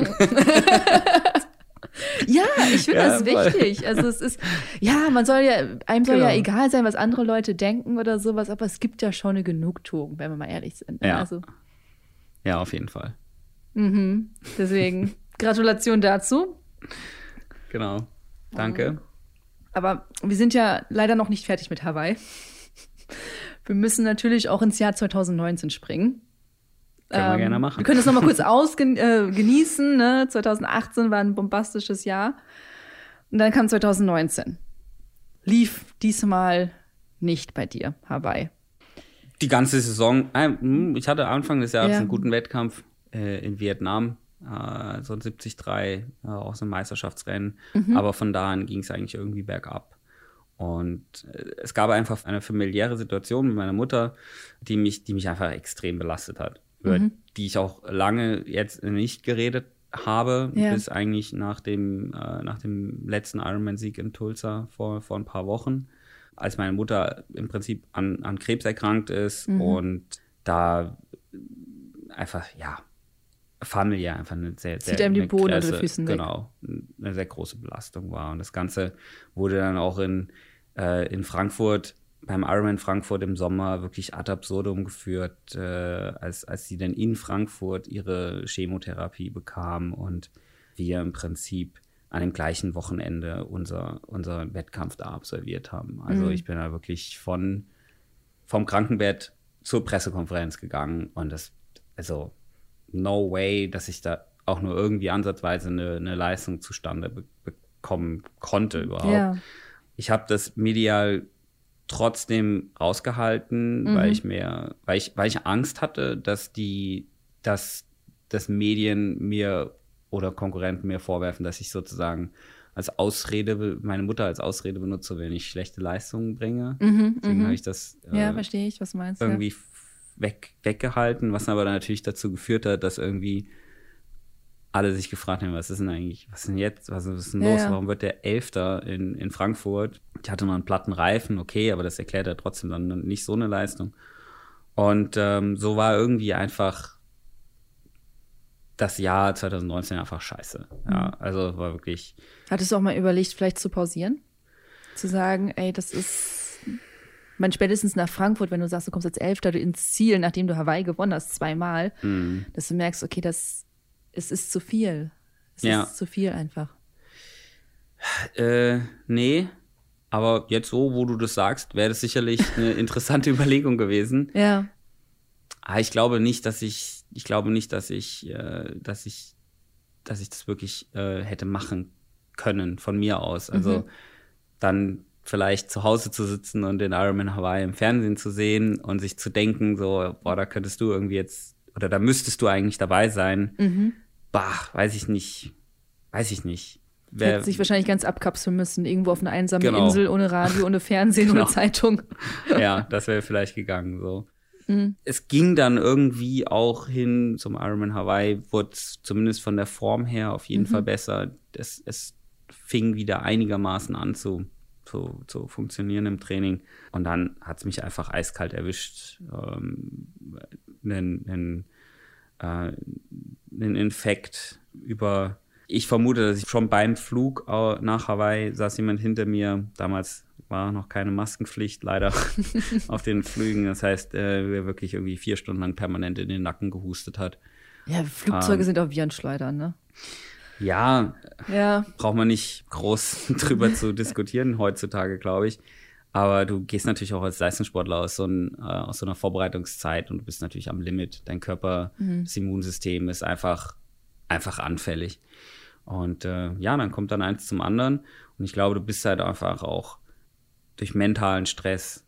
ja, ich finde ja, das wichtig. Also es ist, ja, man soll ja, einem soll genau. ja egal sein, was andere Leute denken oder sowas, aber es gibt ja schon eine Genugtuung, wenn wir mal ehrlich sind. Ja. Also. Ja, auf jeden Fall. Mhm. Deswegen Gratulation dazu. Genau. Danke. Aber wir sind ja leider noch nicht fertig mit Hawaii. Wir müssen natürlich auch ins Jahr 2019 springen. Können ähm, wir gerne machen. Wir können das nochmal kurz ausgenießen. Äh, ne? 2018 war ein bombastisches Jahr. Und dann kam 2019. Lief diesmal nicht bei dir, Hawaii. Die ganze Saison. Äh, hm, ich hatte Anfang des Jahres ja. einen guten Wettkampf äh, in Vietnam, äh, so ein 73, äh, auch so ein Meisterschaftsrennen. Mhm. Aber von da an ging es eigentlich irgendwie bergab. Und äh, es gab einfach eine familiäre Situation mit meiner Mutter, die mich, die mich einfach extrem belastet hat. Über mhm. die ich auch lange jetzt nicht geredet habe, ja. bis eigentlich nach dem, äh, nach dem letzten Ironman-Sieg in Tulsa vor, vor ein paar Wochen, als meine Mutter im Prinzip an, an Krebs erkrankt ist mhm. und da einfach, ja, familiär einfach eine sehr, sehr Zieht einem die Boden unter den Füßen Genau, eine sehr große Belastung war. Und das Ganze wurde dann auch in, äh, in Frankfurt, beim Ironman Frankfurt im Sommer wirklich ad absurdum geführt, äh, als, als sie dann in Frankfurt ihre Chemotherapie bekam und wir im Prinzip an dem gleichen Wochenende unser, unser Wettkampf da absolviert haben. Also mhm. ich bin da wirklich von, vom Krankenbett zur Pressekonferenz gegangen und das, also no way, dass ich da auch nur irgendwie ansatzweise eine, eine Leistung zustande be bekommen konnte überhaupt. Ja. Ich habe das medial trotzdem rausgehalten, mhm. weil ich mir, weil ich, weil ich Angst hatte, dass die, dass das Medien mir oder Konkurrenten mir vorwerfen, dass ich sozusagen als Ausrede, meine Mutter als Ausrede benutze, wenn ich schlechte Leistungen bringe. Mhm, Deswegen mhm. habe ich das äh, Ja, verstehe ich, was du meinst. irgendwie weg, weggehalten, was aber dann natürlich dazu geführt hat, dass irgendwie alle sich gefragt haben, was ist denn eigentlich, was ist denn jetzt, was ist denn los, ja. warum wird der Elfter in, in Frankfurt? Ich hatte noch einen platten Reifen, okay, aber das erklärt ja trotzdem dann nicht so eine Leistung. Und ähm, so war irgendwie einfach das Jahr 2019 einfach scheiße. Ja, Mhm. also war wirklich. Hattest du auch mal überlegt, vielleicht zu pausieren? Zu sagen, ey, das ist. Man spätestens nach Frankfurt, wenn du sagst, du kommst als Elfter ins Ziel, nachdem du Hawaii gewonnen hast, zweimal, mh, dass du merkst, okay, das es ist zu viel. Es Ja. ist zu viel einfach. Äh, nee. Aber jetzt so, wo du das sagst, wäre das sicherlich eine interessante Überlegung gewesen. Ja. Ah, ich glaube nicht, dass ich, ich glaube nicht, dass ich, äh, dass ich, dass ich das wirklich äh, hätte machen können von mir aus. Also Mhm. dann vielleicht zu Hause zu sitzen und den Ironman Hawaii im Fernsehen zu sehen und sich zu denken, so, boah, da könntest du irgendwie jetzt, oder da müsstest du eigentlich dabei sein. Mhm. Bah, weiß ich nicht. Weiß ich nicht. Wer- Hätte sich wahrscheinlich ganz abkapseln müssen, irgendwo auf einer einsamen Genau. Insel, ohne Radio, ohne Fernsehen, Genau. ohne Zeitung. ja, das wäre vielleicht gegangen so. Mhm. Es ging dann irgendwie auch hin zum Ironman Hawaii, wurde zumindest von der Form her auf jeden Mhm. Fall besser. Es, es fing wieder einigermaßen an zu, zu, zu funktionieren im Training. Und dann hat es mich einfach eiskalt erwischt. Ähm, einen, einen, äh, einen Infekt über. Ich vermute, dass ich schon beim Flug au- nach Hawaii saß jemand hinter mir. Damals war noch keine Maskenpflicht, leider, auf den Flügen. Das heißt, äh, wer wirklich irgendwie vier Stunden lang permanent in den Nacken gehustet hat. Ja, Flugzeuge Ähm. sind auch Virenschleudern, ne? Ja, Ja. braucht man nicht groß drüber zu diskutieren heutzutage, glaube ich. Aber du gehst natürlich auch als Leistungssportler aus so, ein, äh, aus so einer Vorbereitungszeit und du bist natürlich am Limit. Dein Körper, das Immunsystem ist einfach, einfach anfällig. Und äh, ja, dann kommt dann eins zum anderen. Und ich glaube, du bist halt einfach auch durch mentalen Stress,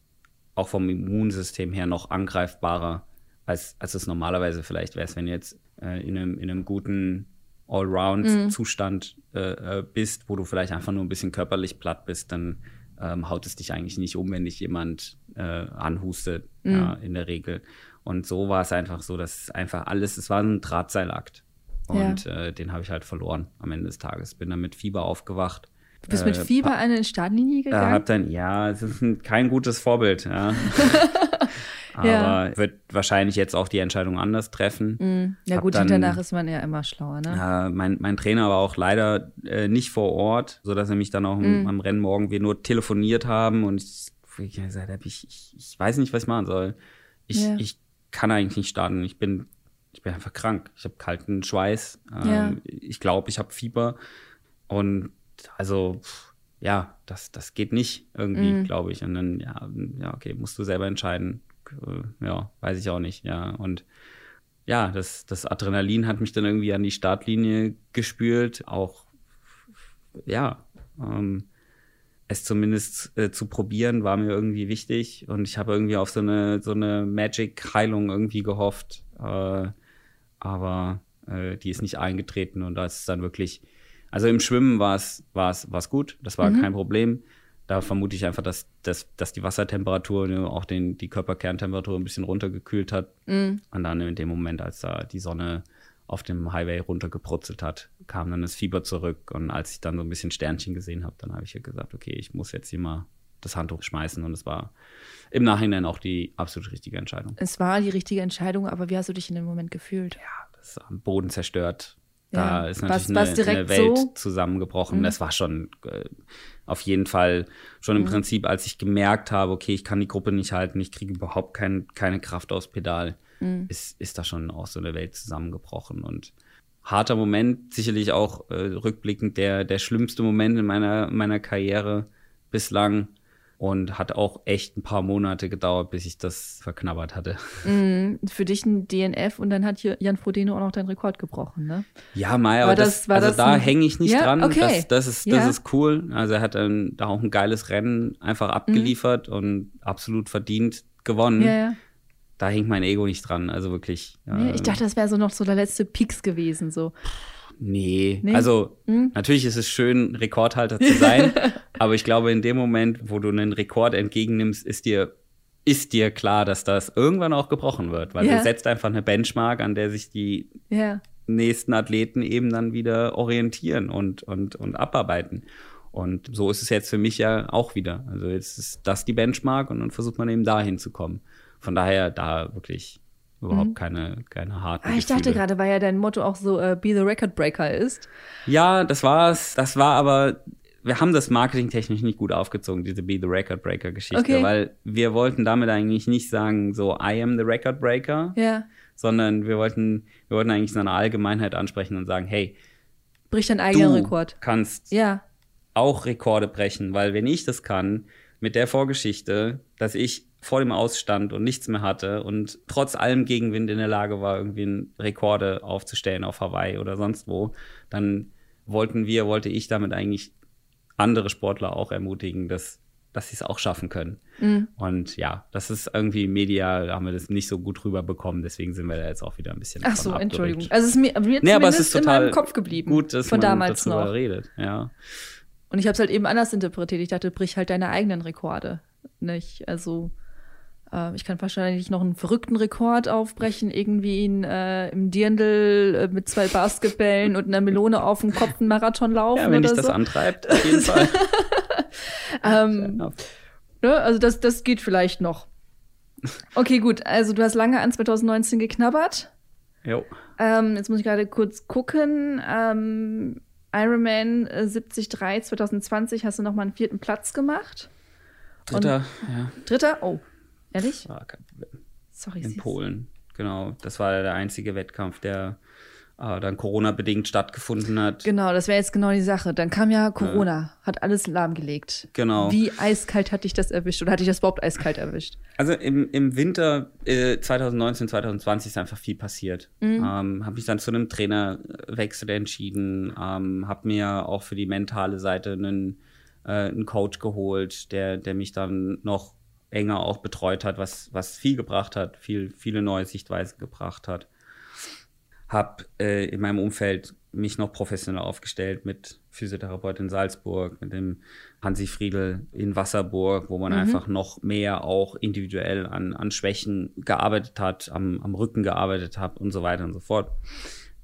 auch vom Immunsystem her, noch angreifbarer, als, als es normalerweise vielleicht wäre, wenn du jetzt äh, in, einem, in einem guten Allround-Zustand äh, äh, bist, wo du vielleicht einfach nur ein bisschen körperlich platt bist, dann ähm, haut es dich eigentlich nicht um, wenn dich jemand äh, anhustet, ja, in der Regel. Und so war es einfach so, dass einfach alles, es war ein Drahtseilakt. Und äh, den habe ich halt verloren am Ende des Tages. Bin dann mit Fieber aufgewacht. Du bist mit Äh, Fieber an die Startlinie äh, gegangen? hab dann, ja, es ist ein, kein gutes Vorbild, ja. Aber Ja. wird wahrscheinlich jetzt auch die Entscheidung anders treffen. Mhm. Ja Hab gut, dann- hinterher ist man ja immer schlauer, ne? Äh, mein, mein Trainer war auch leider äh, nicht vor Ort, sodass er mich dann auch Mhm. am- am Rennmorgen wir nur telefoniert haben und ich, ich gesagt habe, ich, ich, ich weiß nicht, was ich machen soll. Ich, Ja. ich kann eigentlich nicht starten. Ich bin, ich bin einfach krank. Ich habe kalten Schweiß. Ähm, Ja. Ich glaube, ich habe Fieber. Und also, ja, das, das geht nicht irgendwie, Mhm. glaube ich. Und dann, ja, ja, okay, musst du selber entscheiden. Äh, Ja, weiß ich auch nicht, ja. Und ja, das, das Adrenalin hat mich dann irgendwie an die Startlinie gespült. Auch, ja, ähm, es zumindest äh, zu probieren, war mir irgendwie wichtig. Und ich habe irgendwie auf so eine, so eine Magic-Heilung irgendwie gehofft. Äh, aber äh, die ist nicht eingetreten und das ist dann wirklich, also im Schwimmen war es, war es, war es gut, das war kein Problem. Da vermute ich einfach, dass, dass, dass die Wassertemperatur ne, auch den, die Körperkerntemperatur ein bisschen runtergekühlt hat. Und dann in dem Moment, als da die Sonne auf dem Highway runtergebrutzelt hat, kam dann das Fieber zurück. Und als ich dann so ein bisschen Sternchen gesehen habe, dann habe ich ja gesagt, okay, ich muss jetzt hier mal das Handtuch schmeißen. Und es war im Nachhinein auch die absolut richtige Entscheidung. Es war die richtige Entscheidung, aber wie hast du dich in dem Moment gefühlt? Ja, das ist am Boden zerstört. Da Ja. ist natürlich war's eine, eine direkt Welt so? zusammengebrochen. Mhm. Das war schon äh, auf jeden Fall schon im Prinzip, als ich gemerkt habe, okay, ich kann die Gruppe nicht halten, ich kriege überhaupt kein, keine Kraft aufs Pedal, Mhm. ist, ist da schon auch so eine Welt zusammengebrochen. Und harter Moment, sicherlich auch äh, rückblickend der, der schlimmste Moment in meiner, meiner Karriere bislang. Und hat auch echt ein paar Monate gedauert, bis ich das verknabbert hatte. Mhm. Für dich ein DNF und dann hat hier Jan Frodeno auch noch deinen Rekord gebrochen, ne? Ja, Mai, aber das, das- also das da hänge ich nicht Ja, dran. okay. Das, das, ist, das Ja. ist cool. Also er hat dann da auch ein geiles Rennen einfach abgeliefert und absolut verdient gewonnen. Mhm. Ja, ja. Da hängt mein Ego nicht dran. Also wirklich. Nee, äh, ich dachte, das wäre so noch so der letzte Peaks gewesen, so. Nee, Nee? also Hm? natürlich ist es schön, Rekordhalter zu sein, aber ich glaube, in dem Moment, wo du einen Rekord entgegennimmst, ist dir, ist dir klar, dass das irgendwann auch gebrochen wird, weil Ja. du setzt einfach eine Benchmark, an der sich die Ja. nächsten Athleten eben dann wieder orientieren und, und, und abarbeiten. Und so ist es jetzt für mich ja auch wieder. Also jetzt ist das die Benchmark und dann versucht man eben dahin zu kommen. Von daher da wirklich überhaupt keine, keine harten Ah, ich dachte Gefühle. gerade, weil ja dein Motto auch so äh, Be the Record Breaker ist. Ja, das war's. Das war aber, wir haben das marketingtechnisch nicht gut aufgezogen, diese Be the Record Breaker Geschichte, Okay. weil wir wollten damit eigentlich nicht sagen, so I am the Record Breaker, Ja. sondern wir wollten, wir wollten eigentlich so eine Allgemeinheit ansprechen und sagen, hey, Bricht deinen eigenen du Rekord. kannst Ja. auch Rekorde brechen, weil wenn ich das kann, mit der Vorgeschichte, dass ich vor dem Ausstand und nichts mehr hatte und trotz allem Gegenwind in der Lage war, irgendwie einen Rekorde aufzustellen auf Hawaii oder sonst wo, dann wollten wir, wollte ich damit eigentlich andere Sportler auch ermutigen, dass, dass sie es auch schaffen können. Mhm. Und ja, das ist irgendwie medial, haben wir das nicht so gut rüberbekommen, deswegen sind wir da jetzt auch wieder ein bisschen Ach so. Entschuldigung. Also es ist mir, mir Nee, aber es ist in total meinem Kopf geblieben. Gut, dass von man damals darüber noch. redet, ja. Und ich habe es halt eben anders interpretiert. Ich dachte, brich halt deine eigenen Rekorde. Nicht, also äh, ich kann wahrscheinlich noch einen verrückten Rekord aufbrechen, irgendwie in, äh, im Dirndl äh, mit zwei Basketballen und einer Melone auf dem Kopf einen Marathon laufen Ja, wenn dich das so. antreibt, auf jeden Fall. Ähm, Ja. ne? Also das, das geht vielleicht noch. Okay, gut. Also du hast lange an 2019 geknabbert. Jo. Ähm, jetzt muss ich gerade kurz gucken. Ähm, Ironman äh, 73 2020 hast du noch mal einen vierten Platz gemacht. Dritter, ja, Dritter? Oh, ehrlich? war kein Problem. Sorry. In Polen, genau. Das war der einzige Wettkampf, der äh, dann Corona-bedingt stattgefunden hat. Genau, das wäre jetzt genau die Sache. Dann kam ja Corona, hat alles lahmgelegt. Genau. Wie eiskalt hat dich das erwischt? Oder hat dich das überhaupt eiskalt erwischt? Also im, im Winter äh, 2019, 2020 ist einfach viel passiert. Ähm, habe mich dann zu einem Trainerwechsel entschieden, ähm, habe mir auch für die mentale Seite einen, äh, einen Coach geholt, der, der mich dann noch enger auch betreut hat, was, was viel gebracht hat, viel, viele neue Sichtweisen gebracht hat. Hab äh, in meinem Umfeld mich noch professionell aufgestellt mit Physiotherapeut in Salzburg, mit dem Hansi Friedel in Wasserburg, wo man einfach noch mehr auch individuell an, an Schwächen gearbeitet hat, am, am Rücken gearbeitet hat und so weiter und so fort.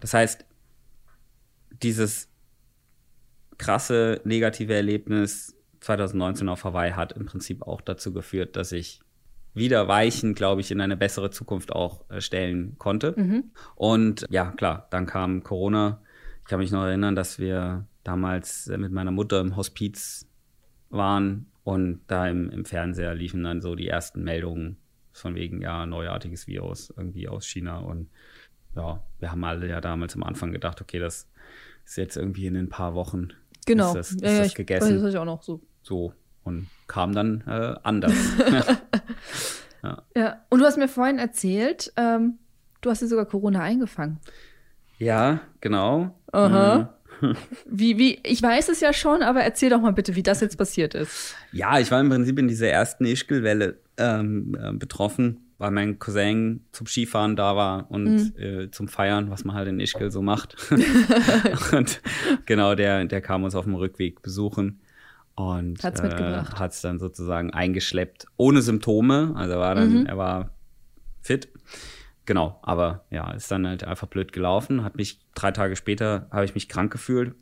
Das heißt, dieses krasse negative Erlebnis 2019 auf Hawaii hat im Prinzip auch dazu geführt, dass ich wieder Weichen, glaube ich, in eine bessere Zukunft auch äh, stellen konnte. Und ja, klar, dann kam Corona. Ich kann mich noch erinnern, dass wir damals äh, mit meiner Mutter im Hospiz waren und da im, im Fernseher liefen dann so die ersten Meldungen von wegen, ja, neuartiges Virus irgendwie aus China. Und ja, wir haben alle ja damals am Anfang gedacht, okay, das ist jetzt irgendwie in ein paar Wochen Genau. ist das, ist ja, ja, das ich, gegessen. Das ist ja auch noch so. So. Und kam dann äh, anders. Ja. Und du hast mir vorhin erzählt, ähm, du hast dir sogar Corona eingefangen. ja, genau. Aha. Wie, wie, ich weiß es ja schon, aber erzähl doch mal bitte, wie das jetzt passiert ist. Ja, ich war im Prinzip in dieser ersten Ischgl-Welle ähm, äh, betroffen, weil mein Cousin zum Skifahren da war und Mhm. äh, zum Feiern, was man halt in Ischgl so macht. und genau, der, der kam uns auf dem Rückweg besuchen und Hat's mitgebracht. hat es dann sozusagen eingeschleppt, ohne Symptome. Also er war dann, Mhm. er war fit. Genau, aber ja, ist dann halt einfach blöd gelaufen. Hat mich drei Tage später habe ich mich krank gefühlt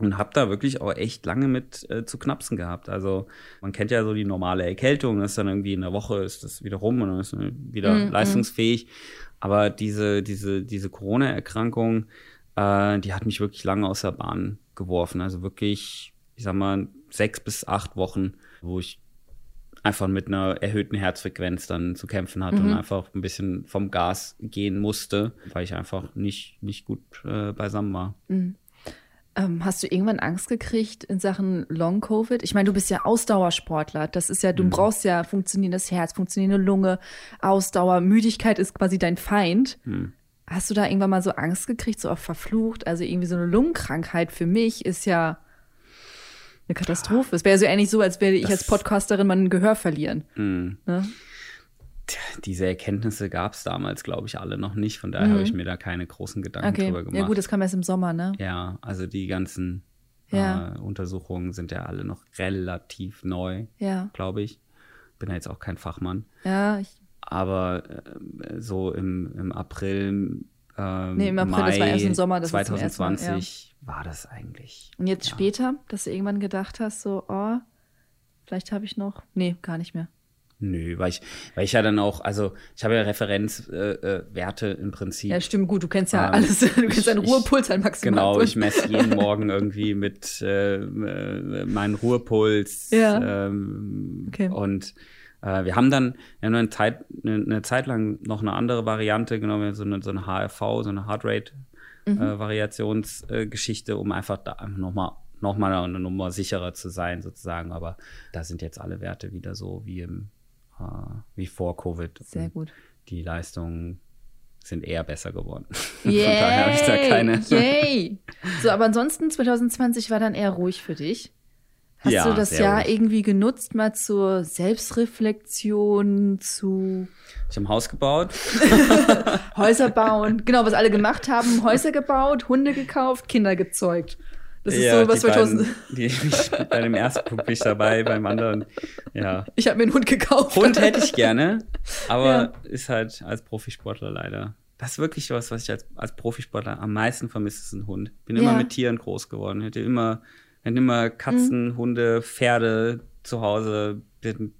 und habe da wirklich auch echt lange mit äh, zu knapsen gehabt. Also man kennt ja so die normale Erkältung, das ist dann irgendwie in der Woche ist das wieder rum und dann ist man wieder Mhm, leistungsfähig. Aber diese diese diese Corona-Erkrankung, äh, die hat mich wirklich lange aus der Bahn geworfen. Also wirklich, ich sag mal sechs bis acht Wochen, wo ich einfach mit einer erhöhten Herzfrequenz dann zu kämpfen hatte und einfach ein bisschen vom Gas gehen musste, weil ich einfach nicht, nicht gut äh, beisammen war. Ähm, hast du irgendwann Angst gekriegt in Sachen Long-Covid? Ich meine, du bist ja Ausdauersportler. Das ist ja, du brauchst ja funktionierendes Herz, funktionierende Lunge, Ausdauer. Müdigkeit ist quasi dein Feind. Hast du da irgendwann mal so Angst gekriegt, so auf verflucht? Also irgendwie so eine Lungenkrankheit für mich ist ja eine Katastrophe. Es wäre so ähnlich so, als werde ich als Podcasterin mein Gehör verlieren. Ne? Diese Erkenntnisse gab es damals, glaube ich, alle noch nicht. Von daher Mhm. habe ich mir da keine großen Gedanken Okay. drüber gemacht. Ja, gut, das kam erst im Sommer, ne? Ja, also die ganzen Ja. äh, Untersuchungen sind ja alle noch relativ neu, Ja. glaube ich. Bin ja jetzt auch kein Fachmann. Ja, ich, Aber äh, so im, im April, ähm, Nee, im April, Mai das war erst im Sommer, das ist zum ersten Mal, 2020 war das eigentlich. und jetzt Ja. später, dass du irgendwann gedacht hast, so, oh, vielleicht habe ich noch. Nee, gar nicht mehr. Nö, weil ich, weil ich ja dann auch, also ich habe ja Referenzwerte äh, äh, im Prinzip. Ja, stimmt, gut, du kennst ja Ähm, alles. Du kennst ich- deinen Ruhepuls, deinen Maximalpuls. Genau, ich messe jeden Morgen irgendwie mit äh, äh, meinen Ruhepuls. Ja. Ähm, Okay. Und äh, wir haben dann wir haben eine, Zeit, eine, eine Zeit lang noch eine andere Variante genommen, so eine, so eine HRV, so eine Heartrate Mhm. äh, Variationsgeschichte, um einfach da einfach nochmal noch mal eine Nummer sicherer zu sein, sozusagen. Aber da sind jetzt alle Werte wieder so wie im äh, wie vor Covid. Sehr gut. Die Leistungen sind eher besser geworden. Von daher habe ich da keine. Yay! So, aber ansonsten 2020 war dann eher ruhig für dich. Hast Ja, du das Jahr ruhig. irgendwie genutzt, mal zur Selbstreflexion, zu Ich habe ein Haus gebaut. Häuser bauen? genau, was alle gemacht haben: Häuser gebaut, Hunde gekauft, Kinder gezeugt. Das ist Ja, so was die 2000. beiden, die, ich, bei dem ersten Punkt bin ich dabei, beim anderen, ja. Ich habe mir einen Hund gekauft. Hund hätte ich gerne, aber Ja. ist halt als Profisportler leider. Das ist wirklich was, was ich als, als Profisportler am meisten vermisse, ist ein Hund. Bin Ja. immer mit Tieren groß geworden. Hätte immer, hätte immer Katzen, Mhm. Hunde, Pferde zu Hause. Bin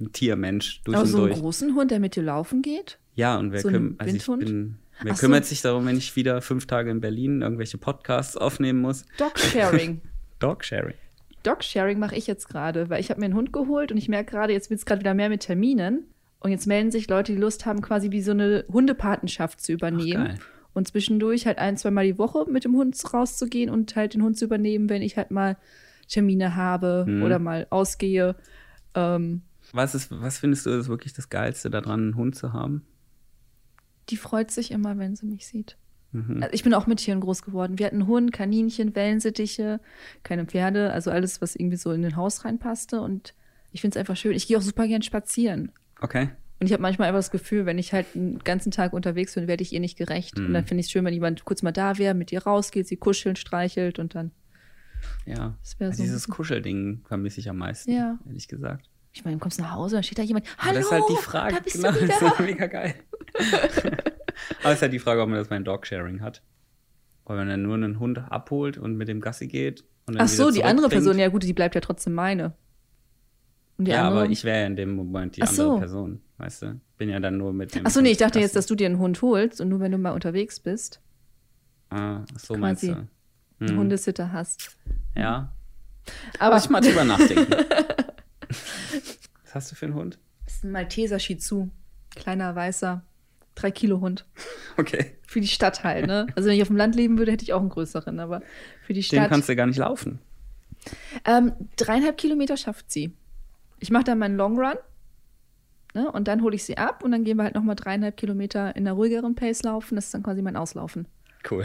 ein Tiermensch durch Aber und so einen durch. großen Hund, der mit dir laufen geht? Ja, und wer, So ein küm also ich bin, wer Ach so. kümmert sich darum, wenn ich wieder fünf Tage in Berlin irgendwelche Podcasts aufnehmen muss? Dog-Sharing. Dogsharing. Dog-Sharing mache ich jetzt gerade, weil ich habe mir einen Hund geholt und ich merke gerade, jetzt wird es gerade wieder mehr mit Terminen. Und jetzt melden sich Leute, die Lust haben, quasi wie so eine Hundepatenschaft zu übernehmen. geil. und zwischendurch halt ein, zweimal die Woche mit dem Hund rauszugehen und halt den Hund zu übernehmen, wenn ich halt mal Termine habe Mhm. oder mal ausgehe. Ähm, Was, ist, was findest du ist wirklich das Geilste daran, einen Hund zu haben? Die freut sich immer, wenn sie mich sieht. Mhm. Also ich bin auch mit Tieren groß geworden. Wir hatten Hund, Kaninchen, Wellensittiche, keine Pferde, also alles, was irgendwie so in den Haus reinpasste. Und ich finde es einfach schön. Ich gehe auch super gern spazieren. Okay. Und ich habe manchmal einfach das Gefühl, wenn ich halt einen ganzen Tag unterwegs bin, werde ich ihr nicht gerecht. Und Mhm. dann finde ich es schön, wenn jemand kurz mal da wäre, mit ihr rausgeht, sie kuschelt, streichelt und dann. Ja. Das so- Dieses Kuschelding vermisse ich am meisten, Ja. ehrlich gesagt. Ich meine, du kommst nach Hause, dann steht da jemand. Hallo, das ist halt die Frage. da bist genau, du das ist mega geil. Aber es ist halt die Frage, ob man das bei einem Dogsharing hat. Weil man dann nur einen Hund abholt und mit dem Gassi geht. Und dann Ach so, die andere. Person, ja gut, die bleibt ja trotzdem meine. Ja, andere? aber ich wäre ja in dem Moment die Ach andere so. Person, weißt du? Bin ja dann nur mit dem Ach so, nee, ich dachte Gassi. jetzt, dass du dir einen Hund holst und nur wenn du mal unterwegs bist, Ah, ach so meinst du. Hm. Hundezitter hast. Ja, Aber muss ich mal drüber nachdenken. Was hast du für einen Hund? das ist ein Malteser Shih Tzu. Kleiner, weißer, drei Kilo Hund. Okay. Für die Stadt halt, ne? Also wenn ich auf dem Land leben würde, hätte ich auch einen größeren, aber für die Den Stadt. kannst du gar nicht laufen. Ähm, dreieinhalb Kilometer schafft sie. Ich mache dann meinen Long Run. Ne, und dann hole ich sie ab und dann gehen wir halt nochmal dreieinhalb Kilometer in einer ruhigeren Pace laufen. Das ist dann quasi mein Auslaufen. Cool.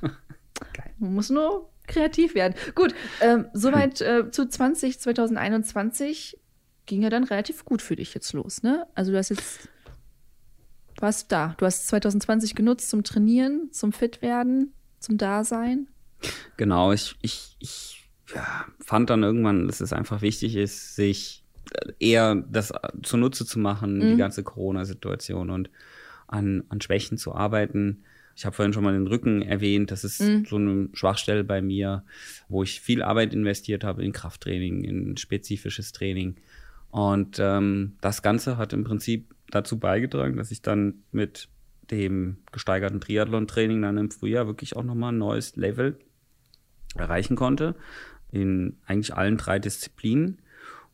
Man muss nur kreativ werden. Gut, ähm, soweit äh, zu 20, 2021 ging ja dann relativ gut für dich jetzt los, ne? Also du hast jetzt, warst da. Du hast 2020 genutzt zum Trainieren, zum Fitwerden, zum Dasein. Genau, ich, ich, ich ja, fand dann irgendwann, dass es einfach wichtig ist, sich eher das zunutze zu machen, die Mhm. ganze Corona-Situation und an, an Schwächen zu arbeiten. Ich habe vorhin schon mal den Rücken erwähnt. Das ist Mhm. so eine Schwachstelle bei mir, wo ich viel Arbeit investiert habe in Krafttraining, in spezifisches Training. Und ähm, das Ganze hat im Prinzip dazu beigetragen, dass ich dann mit dem gesteigerten Triathlon-Training dann im Frühjahr wirklich auch nochmal ein neues Level erreichen konnte. In eigentlich allen drei Disziplinen.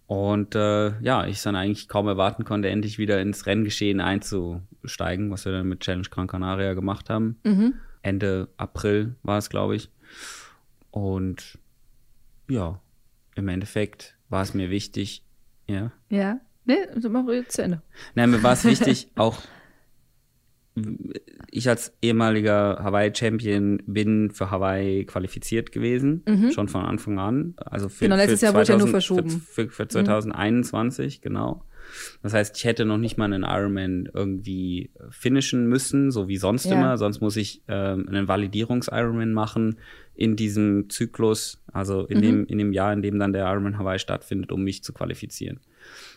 Und äh, ja, ich dann eigentlich kaum erwarten konnte, endlich wieder ins Renngeschehen einzusteigen, was wir dann mit Challenge Gran Canaria gemacht haben. Mhm. Ende April war es, glaube ich. Und ja, im Endeffekt war es mir wichtig, ja. Ja. Ne, also mach jetzt zu Ende. Nein, mir war es wichtig, auch ich als ehemaliger Hawaii-Champion bin für Hawaii qualifiziert gewesen, schon von Anfang an. Also für, Mhm. Genau, letztes für Jahr wurde ja nur 2000 verschoben. Mhm. Für, für, für 2021, genau. Das heißt, ich hätte noch nicht mal einen Ironman irgendwie finishen müssen, so wie sonst Ja. immer. Sonst muss ich ähm, einen Validierungs-Ironman machen in diesem Zyklus, also in, Mhm. dem, in dem Jahr, in dem dann der Ironman Hawaii stattfindet, um mich zu qualifizieren.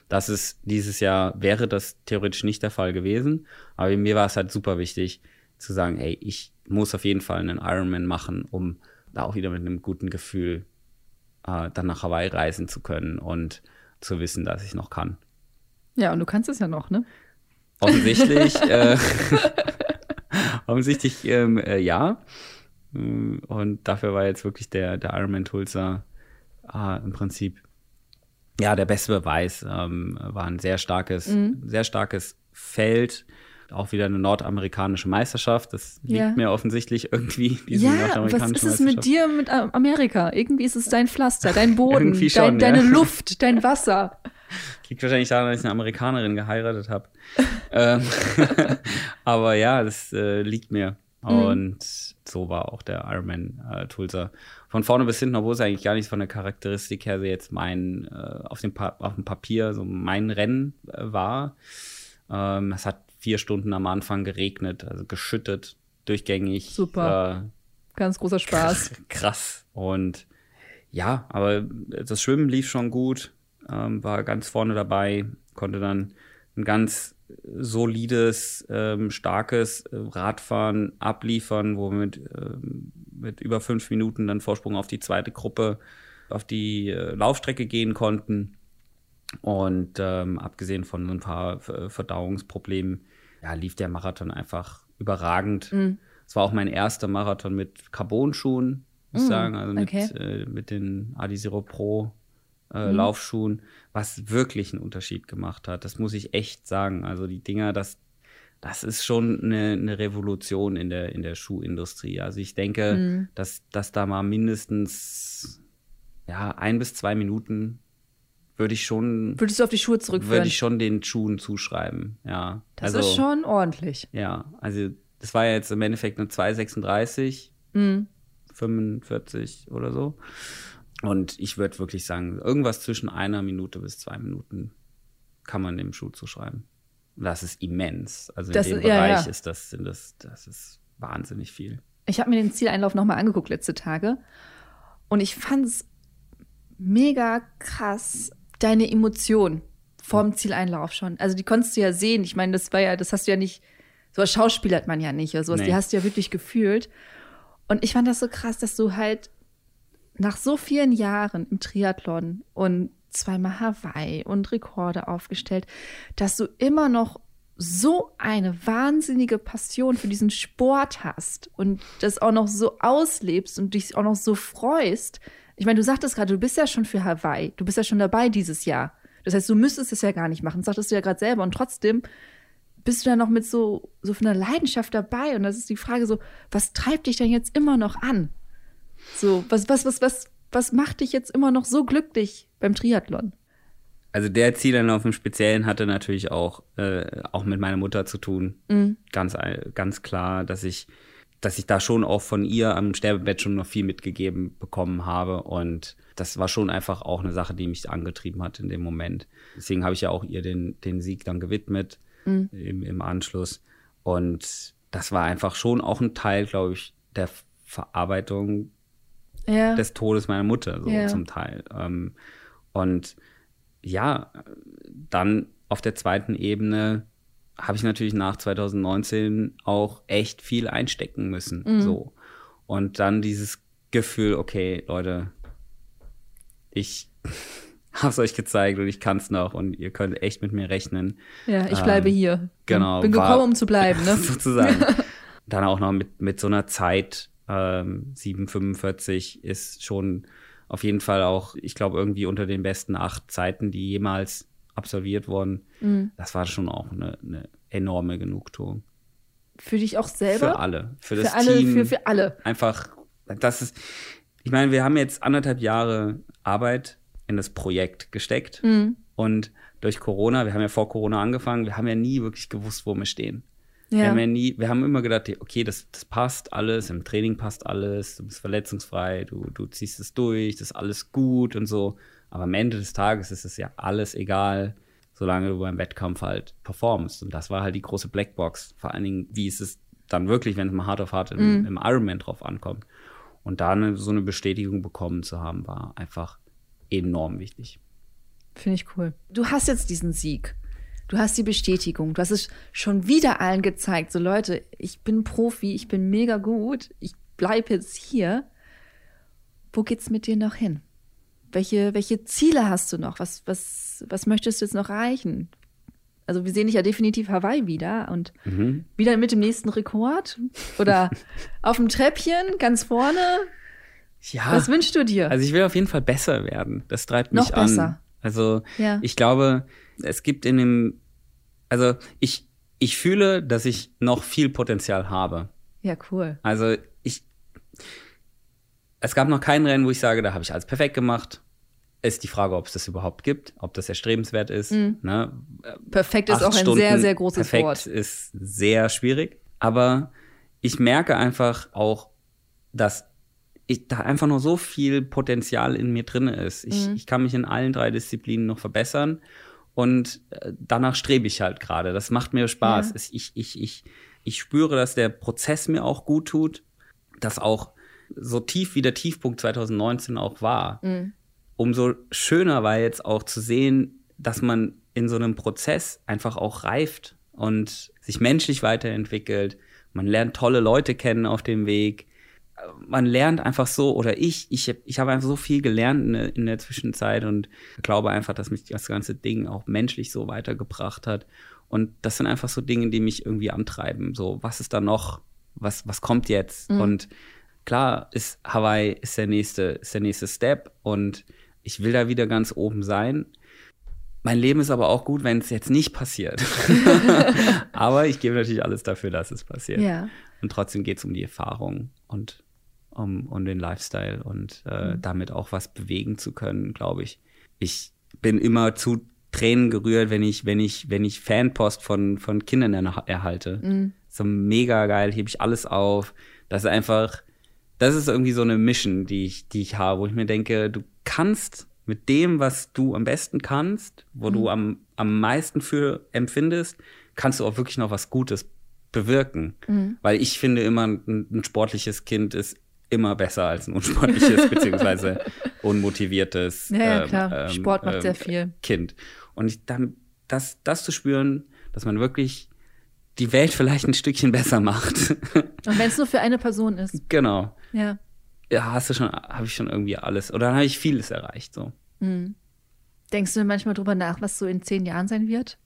Das ist dieses Jahr, wäre das theoretisch nicht der Fall gewesen. Aber mir war es halt super wichtig zu sagen, hey, ich muss auf jeden Fall einen Ironman machen, um da auch wieder mit einem guten Gefühl äh, dann nach Hawaii reisen zu können und zu wissen, dass ich noch kann. Ja, und du kannst es ja noch, ne? Offensichtlich, äh, offensichtlich ähm, äh, ja. Mm, Und dafür war jetzt wirklich der, der Ironman Tulsa äh, im Prinzip ja der beste Beweis. Ähm, war ein sehr starkes, sehr starkes Feld. Auch wieder eine nordamerikanische Meisterschaft. Das liegt Ja. mir offensichtlich irgendwie, diese Ja, was ist es mit dir mit Amerika? Irgendwie ist es dein Pflaster, dein Boden, schon, dein, ja. deine Luft, dein Wasser. Liegt wahrscheinlich daran, dass ich eine Amerikanerin geheiratet habe. ähm, aber ja, das äh, liegt mir. Und so war auch der Ironman äh, Tulsa. Von vorne bis hinten, obwohl es eigentlich gar nicht von der Charakteristik her so jetzt mein, äh, auf, dem pa auf dem Papier so mein Rennen äh, war. Ähm, es hat vier Stunden am Anfang geregnet, also geschüttet, durchgängig. Super. Äh, Ganz großer Spaß. krass. Und ja, aber das Schwimmen lief schon gut, ähm, war ganz vorne dabei, konnte dann ein ganz solides, ähm, starkes äh, Radfahren abliefern, wo wir mit, ähm, mit über fünf Minuten dann Vorsprung auf die zweite Gruppe auf die äh, Laufstrecke gehen konnten. Und ähm, abgesehen von ein paar Ver- Verdauungsproblemen, ja, lief der Marathon einfach überragend. Mhm. Es war auch mein erster Marathon mit Carbon-Schuhen, muss ich Mm, sagen, also mit, okay. äh, mit den Adizero Pro äh, Mhm. Laufschuhen, was wirklich einen Unterschied gemacht hat. Das muss ich echt sagen. Also die Dinger, das, das ist schon eine, eine Revolution in der, in der Schuhindustrie. Also ich denke, Mhm. dass, dass da mal mindestens ja, ein bis zwei Minuten würde ich schon, Würdest du auf die Schuhe zurückführen? würde ich schon den Schuhen zuschreiben. Ja. das also, ist schon ordentlich. Ja, also das war ja jetzt im Endeffekt eine 2,36, Mhm. 45 oder so. Und ich würde wirklich sagen, irgendwas zwischen einer Minute bis zwei Minuten kann man dem Schuh zuschreiben. Das ist immens. Also in Das dem ja, Bereich ja. ist das, sind das, das ist wahnsinnig viel. Ich habe mir den Zieleinlauf nochmal angeguckt letzte Tage und ich fand es mega krass, deine Emotion vorm Zieleinlauf schon. Also die konntest du ja sehen. Ich meine, das war ja, das hast du ja nicht, sowas schauspielert man ja nicht oder sowas. Nee. Die hast du ja wirklich gefühlt. Und ich fand das so krass, dass du halt nach so vielen Jahren im Triathlon und zweimal Hawaii und Rekorde aufgestellt, dass du immer noch so eine wahnsinnige Passion für diesen Sport hast und das auch noch so auslebst und dich auch noch so freust. Ich meine, du sagtest gerade, du bist ja schon für Hawaii, du bist ja schon dabei dieses Jahr. Das heißt, du müsstest es ja gar nicht machen, das sagtest du ja gerade selber und trotzdem bist du da noch mit so, so von einer Leidenschaft dabei und das ist die Frage so, was treibt dich denn jetzt immer noch an? So, was, was, was, was, was macht dich jetzt immer noch so glücklich beim Triathlon? Also der Zieleinlauf im Speziellen hatte natürlich auch, äh, auch mit meiner Mutter zu tun. Ganz, ein- ganz klar, dass ich, dass ich da schon auch von ihr am Sterbebett schon noch viel mitgegeben bekommen habe. Und das war schon einfach auch eine Sache, die mich angetrieben hat in dem Moment. Deswegen habe ich ja auch ihr den, den Sieg dann gewidmet im, im Anschluss. Und das war einfach schon auch ein Teil, glaube ich, der Verarbeitung Ja. des Todes meiner Mutter, so Ja. zum Teil. Ähm, und ja, dann auf der zweiten Ebene habe ich natürlich nach 2019 auch echt viel einstecken müssen. Mhm. So. Und dann dieses Gefühl, okay, Leute, ich hab's euch gezeigt und ich kann's noch und ihr könnt echt mit mir rechnen. ja, ich bleibe ähm, hier. genau, Bin war- gekommen, um zu bleiben, ne? sozusagen. Dann auch noch mit, mit so einer Zeit, ähm, 7,45 ist schon auf jeden Fall auch, ich glaube, irgendwie unter den besten acht Zeiten, die jemals absolviert wurden. Mhm. Das war schon auch eine, eine enorme Genugtuung. Für dich auch selber? Für alle. Für das für alle, Team. für, für alle. Einfach, das ist, ich meine, wir haben jetzt anderthalb Jahre Arbeit in das Projekt gesteckt. Mhm. Und durch Corona, wir haben ja vor Corona angefangen, wir haben ja nie wirklich gewusst, wo wir stehen. Wir Ja. haben ja nie, wir haben immer gedacht, okay, das, das passt alles, im Training passt alles, du bist verletzungsfrei, du, du ziehst es durch, das ist alles gut und so. Aber am Ende des Tages ist es ja alles egal. solange du beim Wettkampf halt performst. Und das war halt die große Blackbox. Vor allen Dingen, wie ist es dann wirklich, wenn es mal hart auf hart im, mm. im Ironman drauf ankommt. Und da eine, so eine Bestätigung bekommen zu haben, war einfach enorm wichtig. Finde ich cool. Du hast jetzt diesen Sieg. Du hast die Bestätigung. Du hast es schon wieder allen gezeigt. So Leute, ich bin Profi, ich bin mega gut. Ich bleibe jetzt hier. Wo geht's mit dir noch hin? Welche, welche Ziele hast du noch? Was, was, was möchtest du jetzt noch erreichen? Also wir sehen dich ja definitiv Hawaii wieder und mhm. wieder mit dem nächsten Rekord oder auf dem Treppchen ganz vorne. Ja. Was wünschst du dir? Also ich will auf jeden Fall besser werden. Das treibt mich noch besser. an. Also ja. ich glaube, es gibt in dem, also ich, ich fühle, dass ich noch viel Potenzial habe. Ja, cool. Also ich, es gab noch kein Rennen, wo ich sage, da habe ich alles perfekt gemacht. Ist die Frage, ob es das überhaupt gibt, ob das erstrebenswert ist. Mhm. Ne? Perfekt ist auch ein Stunden sehr, sehr großes perfekt Wort. ist sehr schwierig. Aber ich merke einfach auch, dass ich, da einfach noch so viel Potenzial in mir drin ist. Ich, mhm. ich kann mich in allen drei Disziplinen noch verbessern und äh, danach strebe ich halt gerade. Das macht mir Spaß. Ja. Ich, ich, ich, ich spüre, dass der Prozess mir auch gut tut, dass auch so tief wie der Tiefpunkt 2019 auch war, mhm umso schöner war jetzt auch zu sehen, dass man in so einem Prozess einfach auch reift und sich menschlich weiterentwickelt. Man lernt tolle Leute kennen auf dem Weg. Man lernt einfach so, oder ich, ich, ich habe einfach so viel gelernt in der, in der Zwischenzeit und glaube einfach, dass mich das ganze Ding auch menschlich so weitergebracht hat. Und das sind einfach so Dinge, die mich irgendwie antreiben. So, was ist da noch? Was, was kommt jetzt? Mhm. Und klar ist Hawaii ist der nächste, ist der nächste Step und ich will da wieder ganz oben sein. Mein Leben ist aber auch gut, wenn es jetzt nicht passiert. aber ich gebe natürlich alles dafür, dass es passiert. Ja. Und trotzdem geht es um die Erfahrung und um, um den Lifestyle und äh, mhm. damit auch was bewegen zu können, glaube ich. Ich bin immer zu Tränen gerührt, wenn ich, wenn ich, wenn ich Fanpost von, von Kindern erhalte. Mhm. So mega geil, hebe ich alles auf. Das ist einfach, das ist irgendwie so eine Mission, die ich, die ich habe, wo ich mir denke, du kannst mit dem, was du am besten kannst, wo mhm. du am, am meisten für empfindest, kannst du auch wirklich noch was Gutes bewirken. Mhm. Weil ich finde immer, ein, ein, sportliches Kind ist immer besser als ein unsportliches beziehungsweise unmotiviertes ja, ja, ähm, klar. Ähm, Sport macht ähm, sehr viel. Kind. Und ich, dann, das, das zu spüren, dass man wirklich die Welt vielleicht ein Stückchen besser macht. Und wenn es nur für eine Person ist. Genau. Ja ja, hast du schon, habe ich schon irgendwie alles. Oder dann habe ich vieles erreicht. So. Mhm. Denkst du manchmal drüber nach, was so in zehn Jahren sein wird?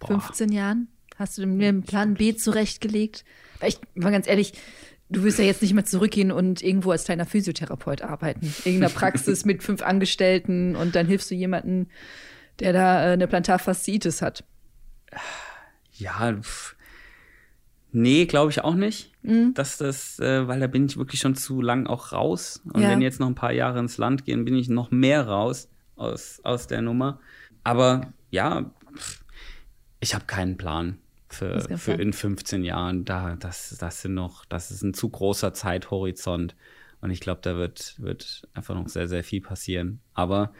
Boah. 15 Jahren? Hast du mir einen Plan B zurechtgelegt? Weil ich war ganz ehrlich, du wirst ja jetzt nicht mehr zurückgehen und irgendwo als kleiner Physiotherapeut arbeiten. Irgendeiner Praxis mit fünf Angestellten und dann hilfst du jemanden, der da äh, eine Plantarfasziitis hat. Ja, pff Nee, glaube ich auch nicht. Mhm. Dass das, äh, weil da bin ich wirklich schon zu lang auch raus. Und ja. wenn jetzt noch ein paar Jahre ins Land gehen, bin ich noch mehr raus aus, aus der Nummer. Aber ja, ich habe keinen Plan für, für in 15 Jahren. Da, das, das sind noch, das ist ein zu großer Zeithorizont. Und ich glaube, da wird, wird einfach noch sehr, sehr viel passieren. Aber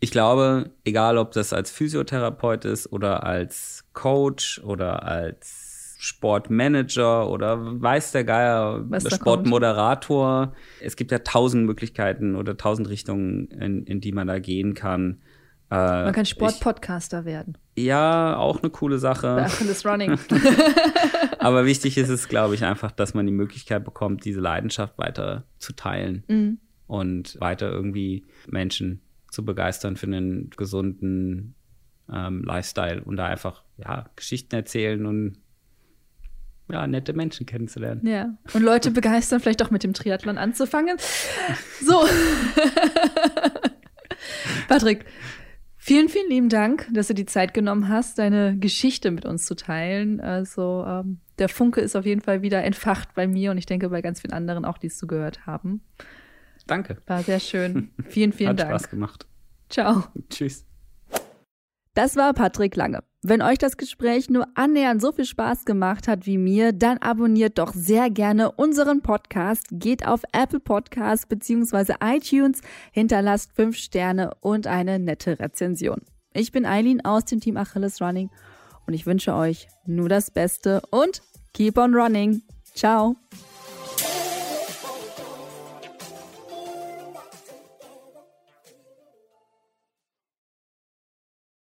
ich glaube, egal ob das als Physiotherapeut ist oder als Coach oder als Sportmanager oder weiß der Geier, Sportmoderator. Kommt. Es gibt ja tausend Möglichkeiten oder tausend Richtungen, in, in die man da gehen kann. Äh, man kann Sportpodcaster werden. Ja, auch eine coole Sache. Bei Achilles Running. Aber wichtig ist es, glaube ich, einfach, dass man die Möglichkeit bekommt, diese Leidenschaft weiter zu teilen mhm. und weiter irgendwie Menschen zu begeistern für einen gesunden ähm, Lifestyle und da einfach ja, Geschichten erzählen und ja, nette Menschen kennenzulernen. Ja. Und Leute begeistern, vielleicht auch mit dem Triathlon anzufangen. So. Patrick, vielen, vielen lieben Dank, dass du die Zeit genommen hast, deine Geschichte mit uns zu teilen. Also ähm, der Funke ist auf jeden Fall wieder entfacht bei mir und ich denke bei ganz vielen anderen auch, die es zugehört haben. Danke. War sehr schön. Vielen, vielen Hat Dank. Hat Spaß gemacht. Ciao. Tschüss. Das war Patrick Lange. Wenn euch das Gespräch nur annähernd so viel Spaß gemacht hat wie mir, dann abonniert doch sehr gerne unseren Podcast, geht auf Apple Podcasts bzw. iTunes, hinterlasst fünf Sterne und eine nette Rezension. Ich bin Eileen aus dem Team Achilles Running und ich wünsche euch nur das Beste und keep on running. Ciao.